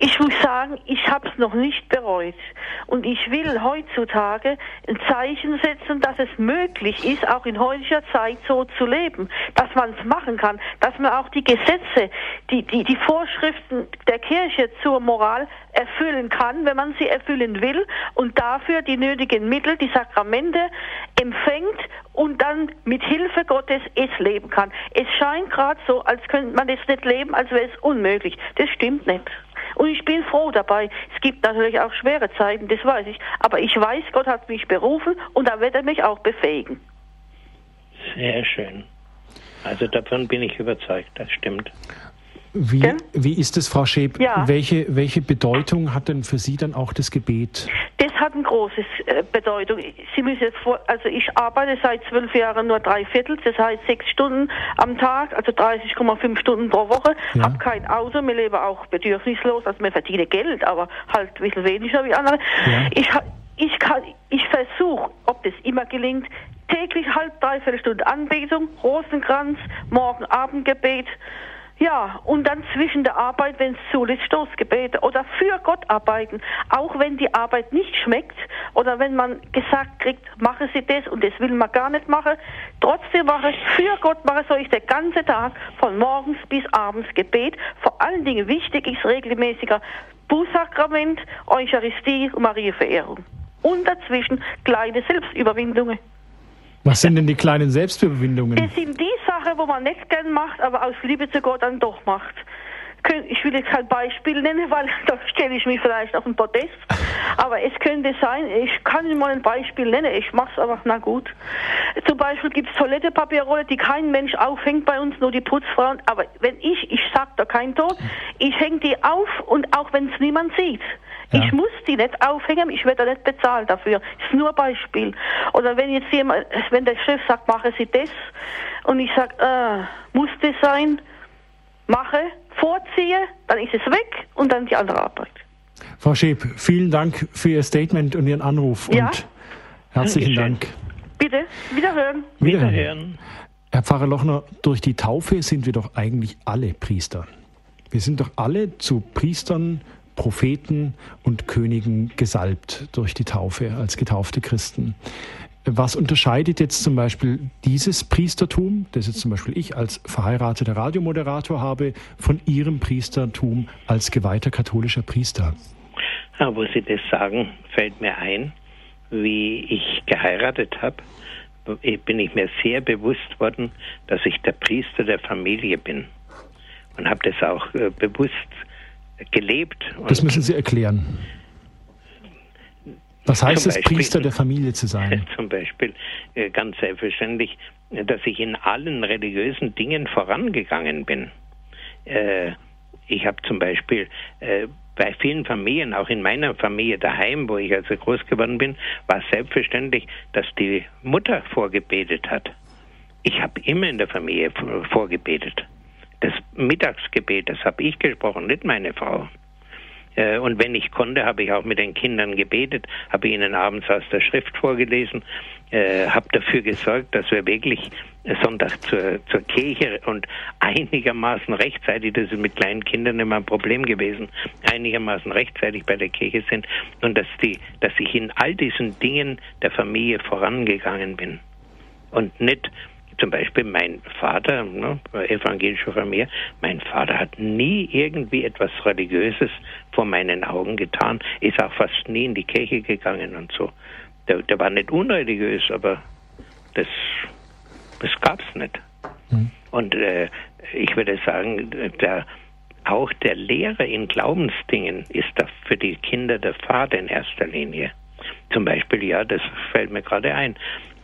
Ich muss sagen, ich habe es noch nicht bereut. Und ich will heutzutage ein Zeichen setzen, dass es möglich ist, auch in heutiger Zeit so zu leben, dass man es machen kann, dass man auch die Gesetze, die, die, die Vorschriften der Kirche zur Moral erfüllen kann, wenn man sie erfüllen will und dafür die nötigen Mittel, die Sakramente empfängt und dann mit Hilfe Gottes es leben kann. Es scheint gerade so, als könnte man es nicht leben, als wäre es unmöglich. Das stimmt nicht. Und ich bin froh dabei. Es gibt natürlich auch schwere Zeiten, das weiß ich. Aber ich weiß, Gott hat mich berufen und da wird er mich auch befähigen. Sehr schön. Also davon bin ich überzeugt, das stimmt. Wie, wie ist es, Frau Schäb? Ja. Welche, welche Bedeutung hat denn für Sie dann auch das Gebet? Das hat eine große äh, Bedeutung. Sie müssen jetzt vor, also ich arbeite seit zwölf Jahren nur drei Viertel, das heißt sechs Stunden am Tag, also 30,5 Stunden pro Woche. Ja. Hab kein Auto, mir lebe auch bedürfnislos, also mir verdiene Geld, aber halt ein bisschen weniger wie andere. Ja. Ich, ich kann, ich versuche, ob das immer gelingt, täglich halb, dreiviertel Stunde Anbetung, Rosenkranz, Morgen-Abendgebet. Ja, und dann zwischen der Arbeit, wenn es zulässt, Stoßgebete oder für Gott arbeiten. Auch wenn die Arbeit nicht schmeckt oder wenn man gesagt kriegt, mache Sie das und das will man gar nicht machen. Trotzdem mache ich für Gott, mache soll ich den ganzen Tag von morgens bis abends Gebet. Vor allen Dingen wichtig ist regelmäßiger Bußsakrament, Eucharistie und Marienverehrung. Und dazwischen kleine Selbstüberwindungen. Was sind denn die kleinen Selbstüberwindungen? Das sind die Sachen, wo man nicht gern macht, aber aus Liebe zu Gott dann doch macht. Ich will jetzt kein Beispiel nennen, weil da stelle ich mich vielleicht auf den Podest. Aber es könnte sein, ich kann Ihnen mal ein Beispiel nennen, ich mache es aber, na gut. Zum Beispiel gibt es Toilettepapierrolle, die kein Mensch aufhängt bei uns, nur die Putzfrauen. Aber wenn ich, ich sag da kein Tod, ich hänge die auf und auch wenn es niemand sieht. Ja. Ich muss die nicht aufhängen, ich werde nicht bezahlt dafür. Das ist nur ein Beispiel. Oder wenn jetzt jemand, wenn der Chef sagt, mache Sie das, und ich sage, äh, muss das sein, mache, vorziehe, dann ist es weg und dann die andere Arbeit. Frau Schäb, vielen Dank für Ihr Statement und Ihren Anruf Ja. und herzlichen. Dank. Bitte, wiederhören. Wiederhören. Wiederhören. Herr Pfarrer Lochner, durch die Taufe sind wir doch eigentlich alle Priester. Wir sind doch alle zu Priestern, Propheten und Königen gesalbt durch die Taufe als getaufte Christen. Was unterscheidet jetzt zum Beispiel dieses Priestertum, das jetzt zum Beispiel ich als verheirateter Radiomoderator habe, von Ihrem Priestertum als geweihter katholischer Priester? Ja, wo Sie das sagen, fällt mir ein, wie ich geheiratet habe, bin ich mir sehr bewusst worden, dass ich der Priester der Familie bin. Und habe das auch äh, bewusst gelebt. Das müssen Sie erklären. Was heißt es, Beispiel- Priester der Familie zu sein? Zum Beispiel äh, ganz selbstverständlich, dass ich in allen religiösen Dingen vorangegangen bin. Äh, ich habe zum Beispiel äh, bei vielen Familien, auch in meiner Familie daheim, wo ich also groß geworden bin, war es selbstverständlich, dass die Mutter vorgebetet hat. Ich habe immer in der Familie vor- vorgebetet. Das Mittagsgebet, das habe ich gesprochen, nicht meine Frau. Äh, Und wenn ich konnte, habe ich auch mit den Kindern gebetet, habe ihnen abends aus der Schrift vorgelesen, äh, habe dafür gesorgt, dass wir wirklich Sonntag zur, zur Kirche und einigermaßen rechtzeitig, das ist mit kleinen Kindern immer ein Problem gewesen, einigermaßen rechtzeitig bei der Kirche sind und dass, die, dass ich in all diesen Dingen der Familie vorangegangen bin. Und nicht zum Beispiel mein Vater, ne, evangelische Familie, mein Vater hat nie irgendwie etwas Religiöses vor meinen Augen getan, ist auch fast nie in die Kirche gegangen und so. Der, der war nicht unreligiös, aber das, das gab's nicht. Und äh, ich würde sagen, der, auch der Lehrer in Glaubensdingen ist da für die Kinder der Vater in erster Linie. Zum Beispiel, ja, das fällt mir gerade ein,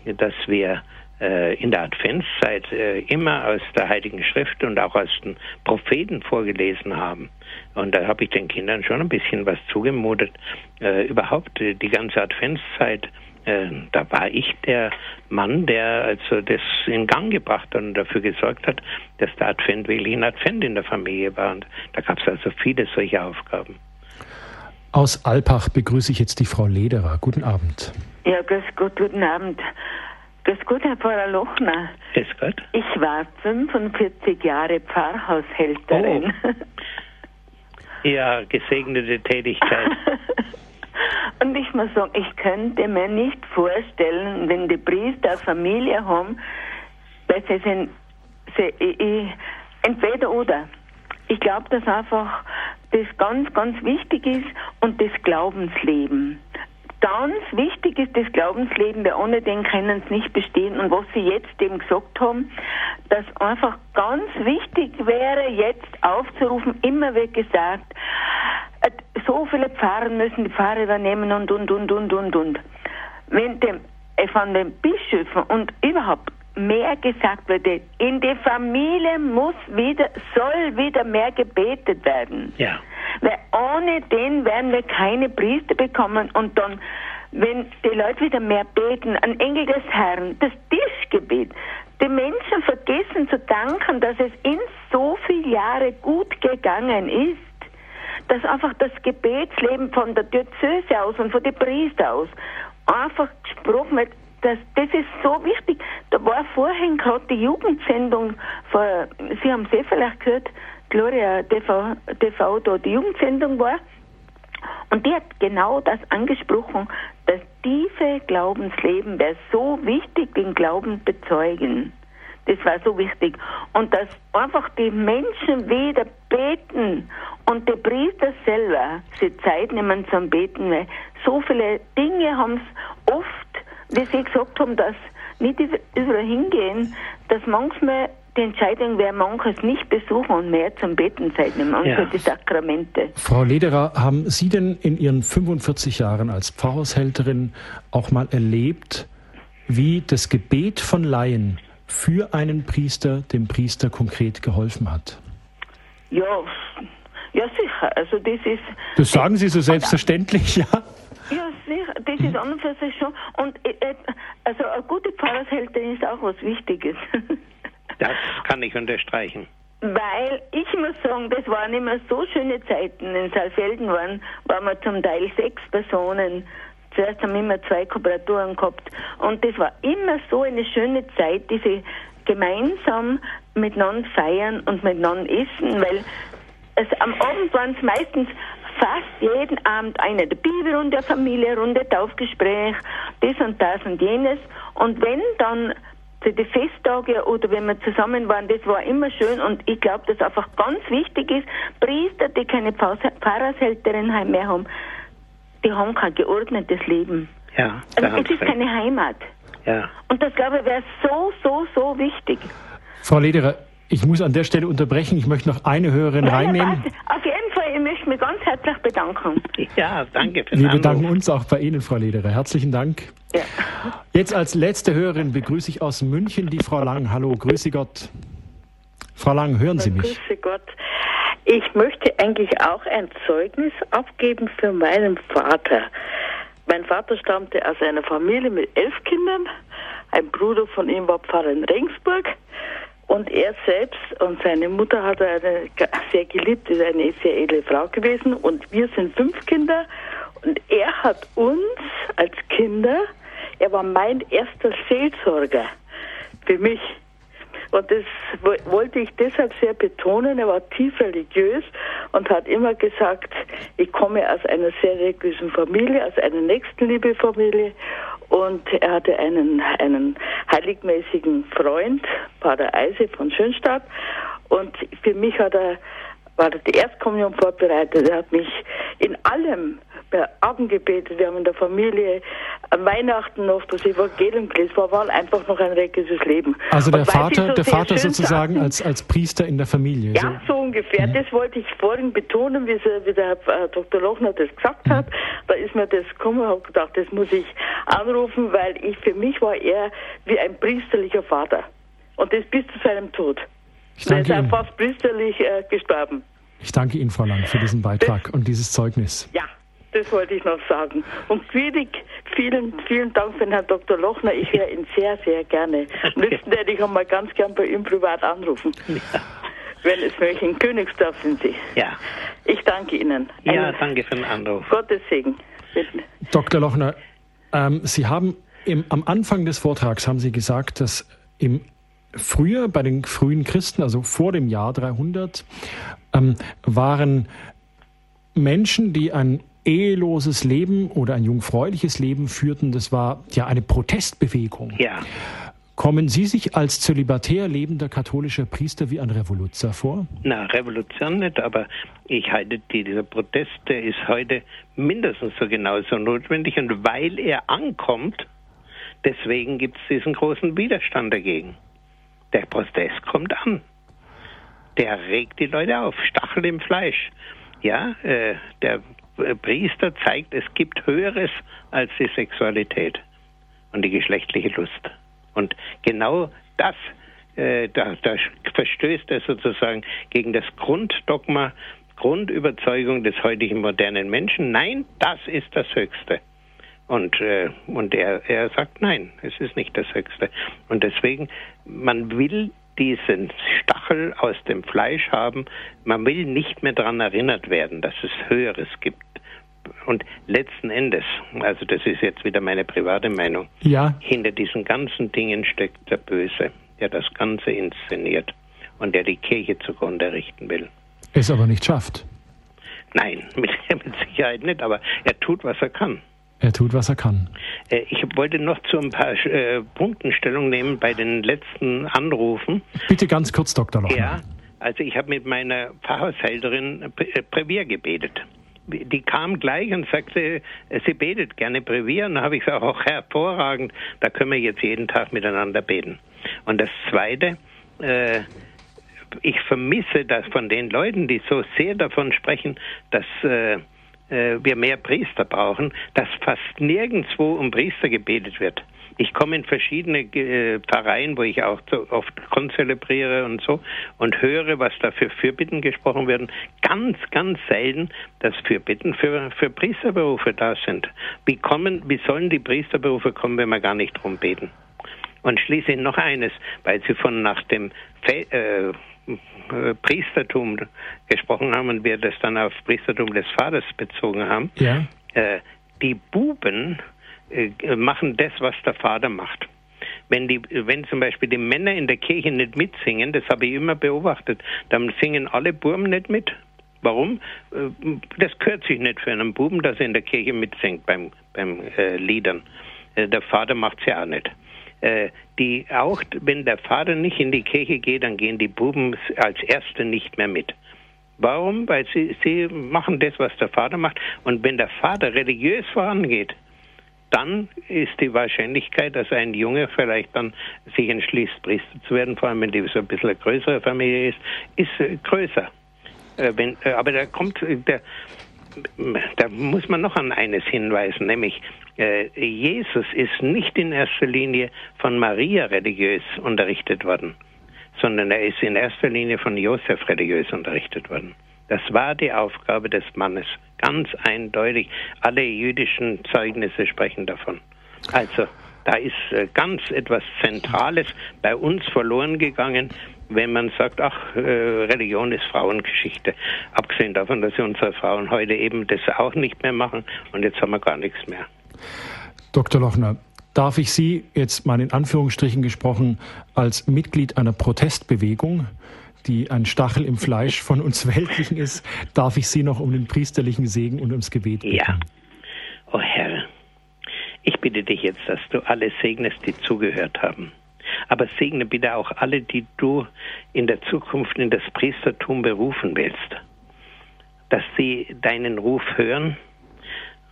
dass wir in der Adventszeit äh, immer aus der Heiligen Schrift und auch aus den Propheten vorgelesen haben. Und da habe ich den Kindern schon ein bisschen was zugemutet. Äh, überhaupt äh, die ganze Adventszeit äh, da war ich der Mann, der also das in Gang gebracht hat und dafür gesorgt hat, dass der Advent wirklich ein Advent in der Familie war. Und da gab es also viele solche Aufgaben. Aus Alpach begrüße ich jetzt die Frau Lederer. Guten Abend. Ja, grüß Gott, guten Abend. Grüß Gott, Herr Pfarrer Lochner. Grüß Gott. Ich war 45 Jahre Pfarrhaushälterin. Oh. Ja, gesegnete Tätigkeit. Und ich muss sagen, ich könnte mir nicht vorstellen, wenn die Priester Familie haben, weil sie sind, sie, ich, ich, entweder oder. Ich glaube, dass einfach das ganz, ganz wichtig ist und das Glaubensleben. Ganz wichtig ist das Glaubensleben, weil ohne den können es nicht bestehen. Und was Sie jetzt eben gesagt haben, dass einfach ganz wichtig wäre, jetzt aufzurufen, immer wird gesagt, äh, so viele Pfarrer müssen die Pfarrer übernehmen und, und, und, und, und, und. Wenn dem, äh, von den Bischöfen und überhaupt mehr gesagt wurde, in die Familie muss wieder, soll wieder mehr gebetet werden. Ja. Weil ohne den werden wir keine Priester bekommen und dann, wenn die Leute wieder mehr beten, ein Engel des Herrn, das Tischgebet, die Menschen vergessen zu danken, dass es in so viele Jahre gut gegangen ist, dass einfach das Gebetsleben von der Diözese aus und von den Priestern aus einfach gesprochen wird, das, das ist so wichtig. Da war vorhin gerade die Jugendsendung, vor, Sie haben es eh vielleicht gehört, Gloria TV, TV da die Jugendsendung war. Und die hat genau das angesprochen, dass diese Glaubensleben wäre so wichtig, den Glauben bezeugen. Das war so wichtig. Und dass einfach die Menschen wieder beten und die Priester selber sich Zeit nehmen zum Beten, weil so viele Dinge haben es oft, wie Sie gesagt haben, dass nicht überall hingehen, dass manchmal die Entscheidung wäre, manches nicht besuchen und mehr zum Beten Zeit nehmen und Ja. für die Sakramente. Frau Lederer, haben Sie denn in Ihren 45 Jahren als Pfarrhaushälterin auch mal erlebt, wie das Gebet von Laien für einen Priester dem Priester konkret geholfen hat? Ja, ja sicher. Also das ist Das sagen Sie so selbstverständlich, ja? Ja sicher, das ist an und für sich schon. Und äh, äh, also eine gute Pfarrershälterin ist auch was Wichtiges. Das kann ich unterstreichen. Weil ich muss sagen, das waren immer so schöne Zeiten. In Saalfelden waren, waren wir zum Teil sechs Personen. Zuerst haben wir immer zwei Kooperatoren gehabt. Und das war immer so eine schöne Zeit, diese gemeinsam miteinander feiern und miteinander essen, weil es, am Abend waren es meistens fast jeden Abend eine der Bibelrunde, Familienrunde, Taufgespräch, das und das und jenes. Und wenn dann für die Festtage oder wenn wir zusammen waren, das war immer schön und ich glaube, dass einfach ganz wichtig ist, Priester, die keine Pfarrershälterin mehr haben, die haben kein geordnetes Leben. Ja, haben es ist recht. keine Heimat. Ja. Und das glaube ich wäre so, so, so wichtig. Frau Lederer, ich muss an der Stelle unterbrechen. Ich möchte noch eine Hörerin Ja, reinnehmen. passt. Auf jeden Fall, ich möchte mich ganz herzlich bedanken. ja, danke für den Wir Anruf. bedanken uns auch bei Ihnen, Frau Lederer. Herzlichen Dank. Ja. Jetzt als letzte Hörerin begrüße ich aus München die Frau Lang. Hallo, grüße Gott. Frau Lang, hören Sie mich? Grüße Gott. Ich möchte eigentlich auch ein Zeugnis abgeben für meinen Vater. Mein Vater stammte aus einer Familie mit elf Kindern. Ein Bruder von ihm war Pfarrer in Regensburg. Und er selbst und seine Mutter hat eine sehr geliebt, ist eine sehr edle Frau gewesen. Und wir sind fünf Kinder. Und er hat uns als Kinder, er war mein erster Seelsorger für mich. Und das wo- wollte ich deshalb sehr betonen. Er war tief religiös und hat immer gesagt, ich komme aus einer sehr religiösen Familie, aus einer Nächstenliebe-Familie. Und er hatte einen, einen heiligmäßigen Freund, Pater Eise von Schönstadt. Und für mich hat er, war er die Erstkommunion vorbereitet. Er hat mich in allem bei Abend gebetet. Wir haben in der Familie an Weihnachten noch das Evangelium gelesen. Wir waren einfach noch ein religiöses Leben. Also der Vater, so der Vater sozusagen als, als Priester in der Familie. ja, so ungefähr. Das wollte ich vorhin betonen, wie, wie der Herr Dr. Lochner das gesagt hat. Da ist mir das gekommen, habe gedacht, das muss ich anrufen, weil ich für mich war er wie ein priesterlicher Vater. Und das bis zu seinem Tod. Ich Er ist danke, auch Ihnen, fast priesterlich äh, gestorben. ich danke Ihnen, Frau Lang, für diesen Beitrag und dieses Zeugnis. Ja, Das wollte ich noch sagen. Und Quirik, vielen, vielen Dank für Herrn Dr. Lochner. Ich höre ihn sehr, sehr gerne. Am liebsten hätte ich einmal ganz gern bei ihm privat anrufen. Ja. Wenn es möglich, in Königsdorf sind Sie. Ja. Ich danke Ihnen. Ja, Einen danke für den Anruf. Gottes Segen. Bitte. Dr. Lochner, ähm, Sie haben im, am Anfang des Vortrags haben Sie gesagt, dass im Früher bei den frühen Christen, also vor dem Jahr 300, ähm, waren Menschen, die ein eheloses Leben oder ein jungfräuliches Leben führten, das war ja eine Protestbewegung. Ja. Kommen Sie sich als zölibatär lebender katholischer Priester wie ein Revoluzer vor? Na, Revolution nicht, aber ich halte, dieser Protest, der ist heute mindestens so genauso notwendig und weil er ankommt, deswegen gibt es diesen großen Widerstand dagegen. Der Protest kommt an. Der regt die Leute auf, Stachel im Fleisch. Ja, äh, der Priester zeigt, es gibt Höheres als die Sexualität und die geschlechtliche Lust. Und genau das, äh, da, da verstößt er sozusagen gegen das Grunddogma, Grundüberzeugung des heutigen modernen Menschen. Nein, das ist das Höchste. Und, äh, und er, er sagt, nein, es ist nicht das Höchste. Und deswegen, man will diesen Stachel aus dem Fleisch haben, man will nicht mehr daran erinnert werden, dass es Höheres gibt. Und letzten Endes, also das ist jetzt wieder meine private Meinung, ja. hinter diesen ganzen Dingen steckt der Böse, der das Ganze inszeniert und der die Kirche zugrunde richten will. Es aber nicht schafft. Nein, mit, mit Sicherheit nicht, aber er tut, was er kann. Er tut, was er kann. Äh, ich wollte noch zu ein paar äh, Punkten Stellung nehmen bei den letzten Anrufen. Bitte ganz kurz, Dr. Lochner. Ja, also ich habe mit meiner Pfarrhaushälterin Brevier äh, gebetet. Die kam gleich und sagte, sie betet gerne Brevier. Und dann habe ich gesagt, auch hervorragend, da können wir jetzt jeden Tag miteinander beten. Und das Zweite, äh, ich vermisse das von den Leuten, die so sehr davon sprechen, dass äh, äh, wir mehr Priester brauchen, dass fast nirgendwo um Priester gebetet wird. Ich komme in verschiedene äh, Pfarreien, wo ich auch so oft konzelebriere und so und höre, was da für Fürbitten gesprochen werden. Ganz, ganz selten, dass Fürbitten für, für Priesterberufe da sind. Wie kommen, wie sollen die Priesterberufe kommen, wenn wir gar nicht drum beten? Und schließlich noch eines, weil Sie von nach dem Fe äh, äh, Priestertum gesprochen haben und wir das dann auf Priestertum des Vaters bezogen haben. Ja. Äh, die Buben äh, machen das, was der Vater macht. Wenn, die, wenn zum Beispiel die Männer in der Kirche nicht mitsingen, das habe ich immer beobachtet, dann singen alle Buben nicht mit. Warum? Äh, das gehört sich nicht für einen Buben, dass er in der Kirche mitsingt beim, beim äh, Liedern. Äh, der Vater macht es ja auch nicht. Äh, die auch, wenn der Vater nicht in die Kirche geht, dann gehen die Buben als Erste nicht mehr mit. Warum? Weil sie, sie machen das, was der Vater macht. Und wenn der Vater religiös vorangeht, dann ist die Wahrscheinlichkeit, dass ein Junge vielleicht dann sich entschließt, Priester zu werden, vor allem wenn die so ein bisschen größere Familie ist, ist äh, größer. Äh, wenn, aber da kommt, der, da muss man noch an eines hinweisen, nämlich äh, Jesus ist nicht in erster Linie von Maria religiös unterrichtet worden, sondern er ist in erster Linie von Josef religiös unterrichtet worden. Das war die Aufgabe des Mannes, ganz eindeutig. Alle jüdischen Zeugnisse sprechen davon. Also, da ist äh, ganz etwas Zentrales bei uns verloren gegangen, wenn man sagt, ach, äh, Religion ist Frauengeschichte. Abgesehen davon, dass unsere Frauen heute eben das auch nicht mehr machen und jetzt haben wir gar nichts mehr. Dr. Lochner, darf ich Sie jetzt mal in Anführungsstrichen gesprochen als Mitglied einer Protestbewegung, die ein Stachel im Fleisch von uns Weltlichen ist, darf ich Sie noch um den priesterlichen Segen und ums Gebet bitten? Ja. Oh Herr, ich bitte dich jetzt, dass du alle segnest, die zugehört haben. Aber segne bitte auch alle, die du in der Zukunft in das Priestertum berufen willst. Dass sie deinen Ruf hören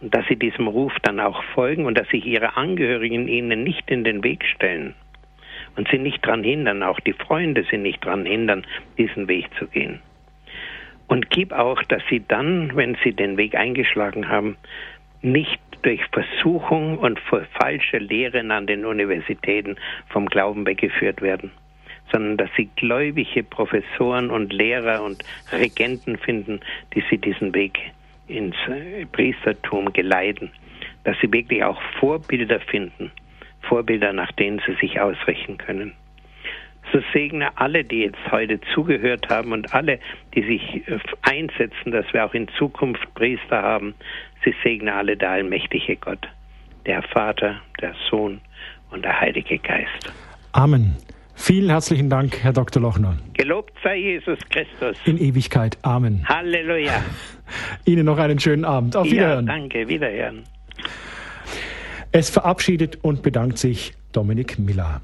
und dass sie diesem Ruf dann auch folgen und dass sich ihre Angehörigen ihnen nicht in den Weg stellen und sie nicht daran hindern, auch die Freunde sie nicht daran hindern, diesen Weg zu gehen. Und gib auch, dass sie dann, wenn sie den Weg eingeschlagen haben, nicht durch Versuchung und falsche Lehren an den Universitäten vom Glauben weggeführt werden, sondern dass sie gläubige Professoren und Lehrer und Regenten finden, die sie diesen Weg ins äh, Priestertum geleiten, dass sie wirklich auch Vorbilder finden, Vorbilder, nach denen sie sich ausrichten können. So segne alle, die jetzt heute zugehört haben und alle, die sich äh, einsetzen, dass wir auch in Zukunft Priester haben. Sie segne alle der allmächtige Gott, der Vater, der Sohn und der Heilige Geist. Amen. Vielen herzlichen Dank, Herr Dr. Lochner. Gelobt sei Jesus Christus. In Ewigkeit. Amen. Halleluja. Ihnen noch einen schönen Abend. Auf Wiederhören. Ja, danke. Wiederhören. Es verabschiedet und bedankt sich Dominik Miller.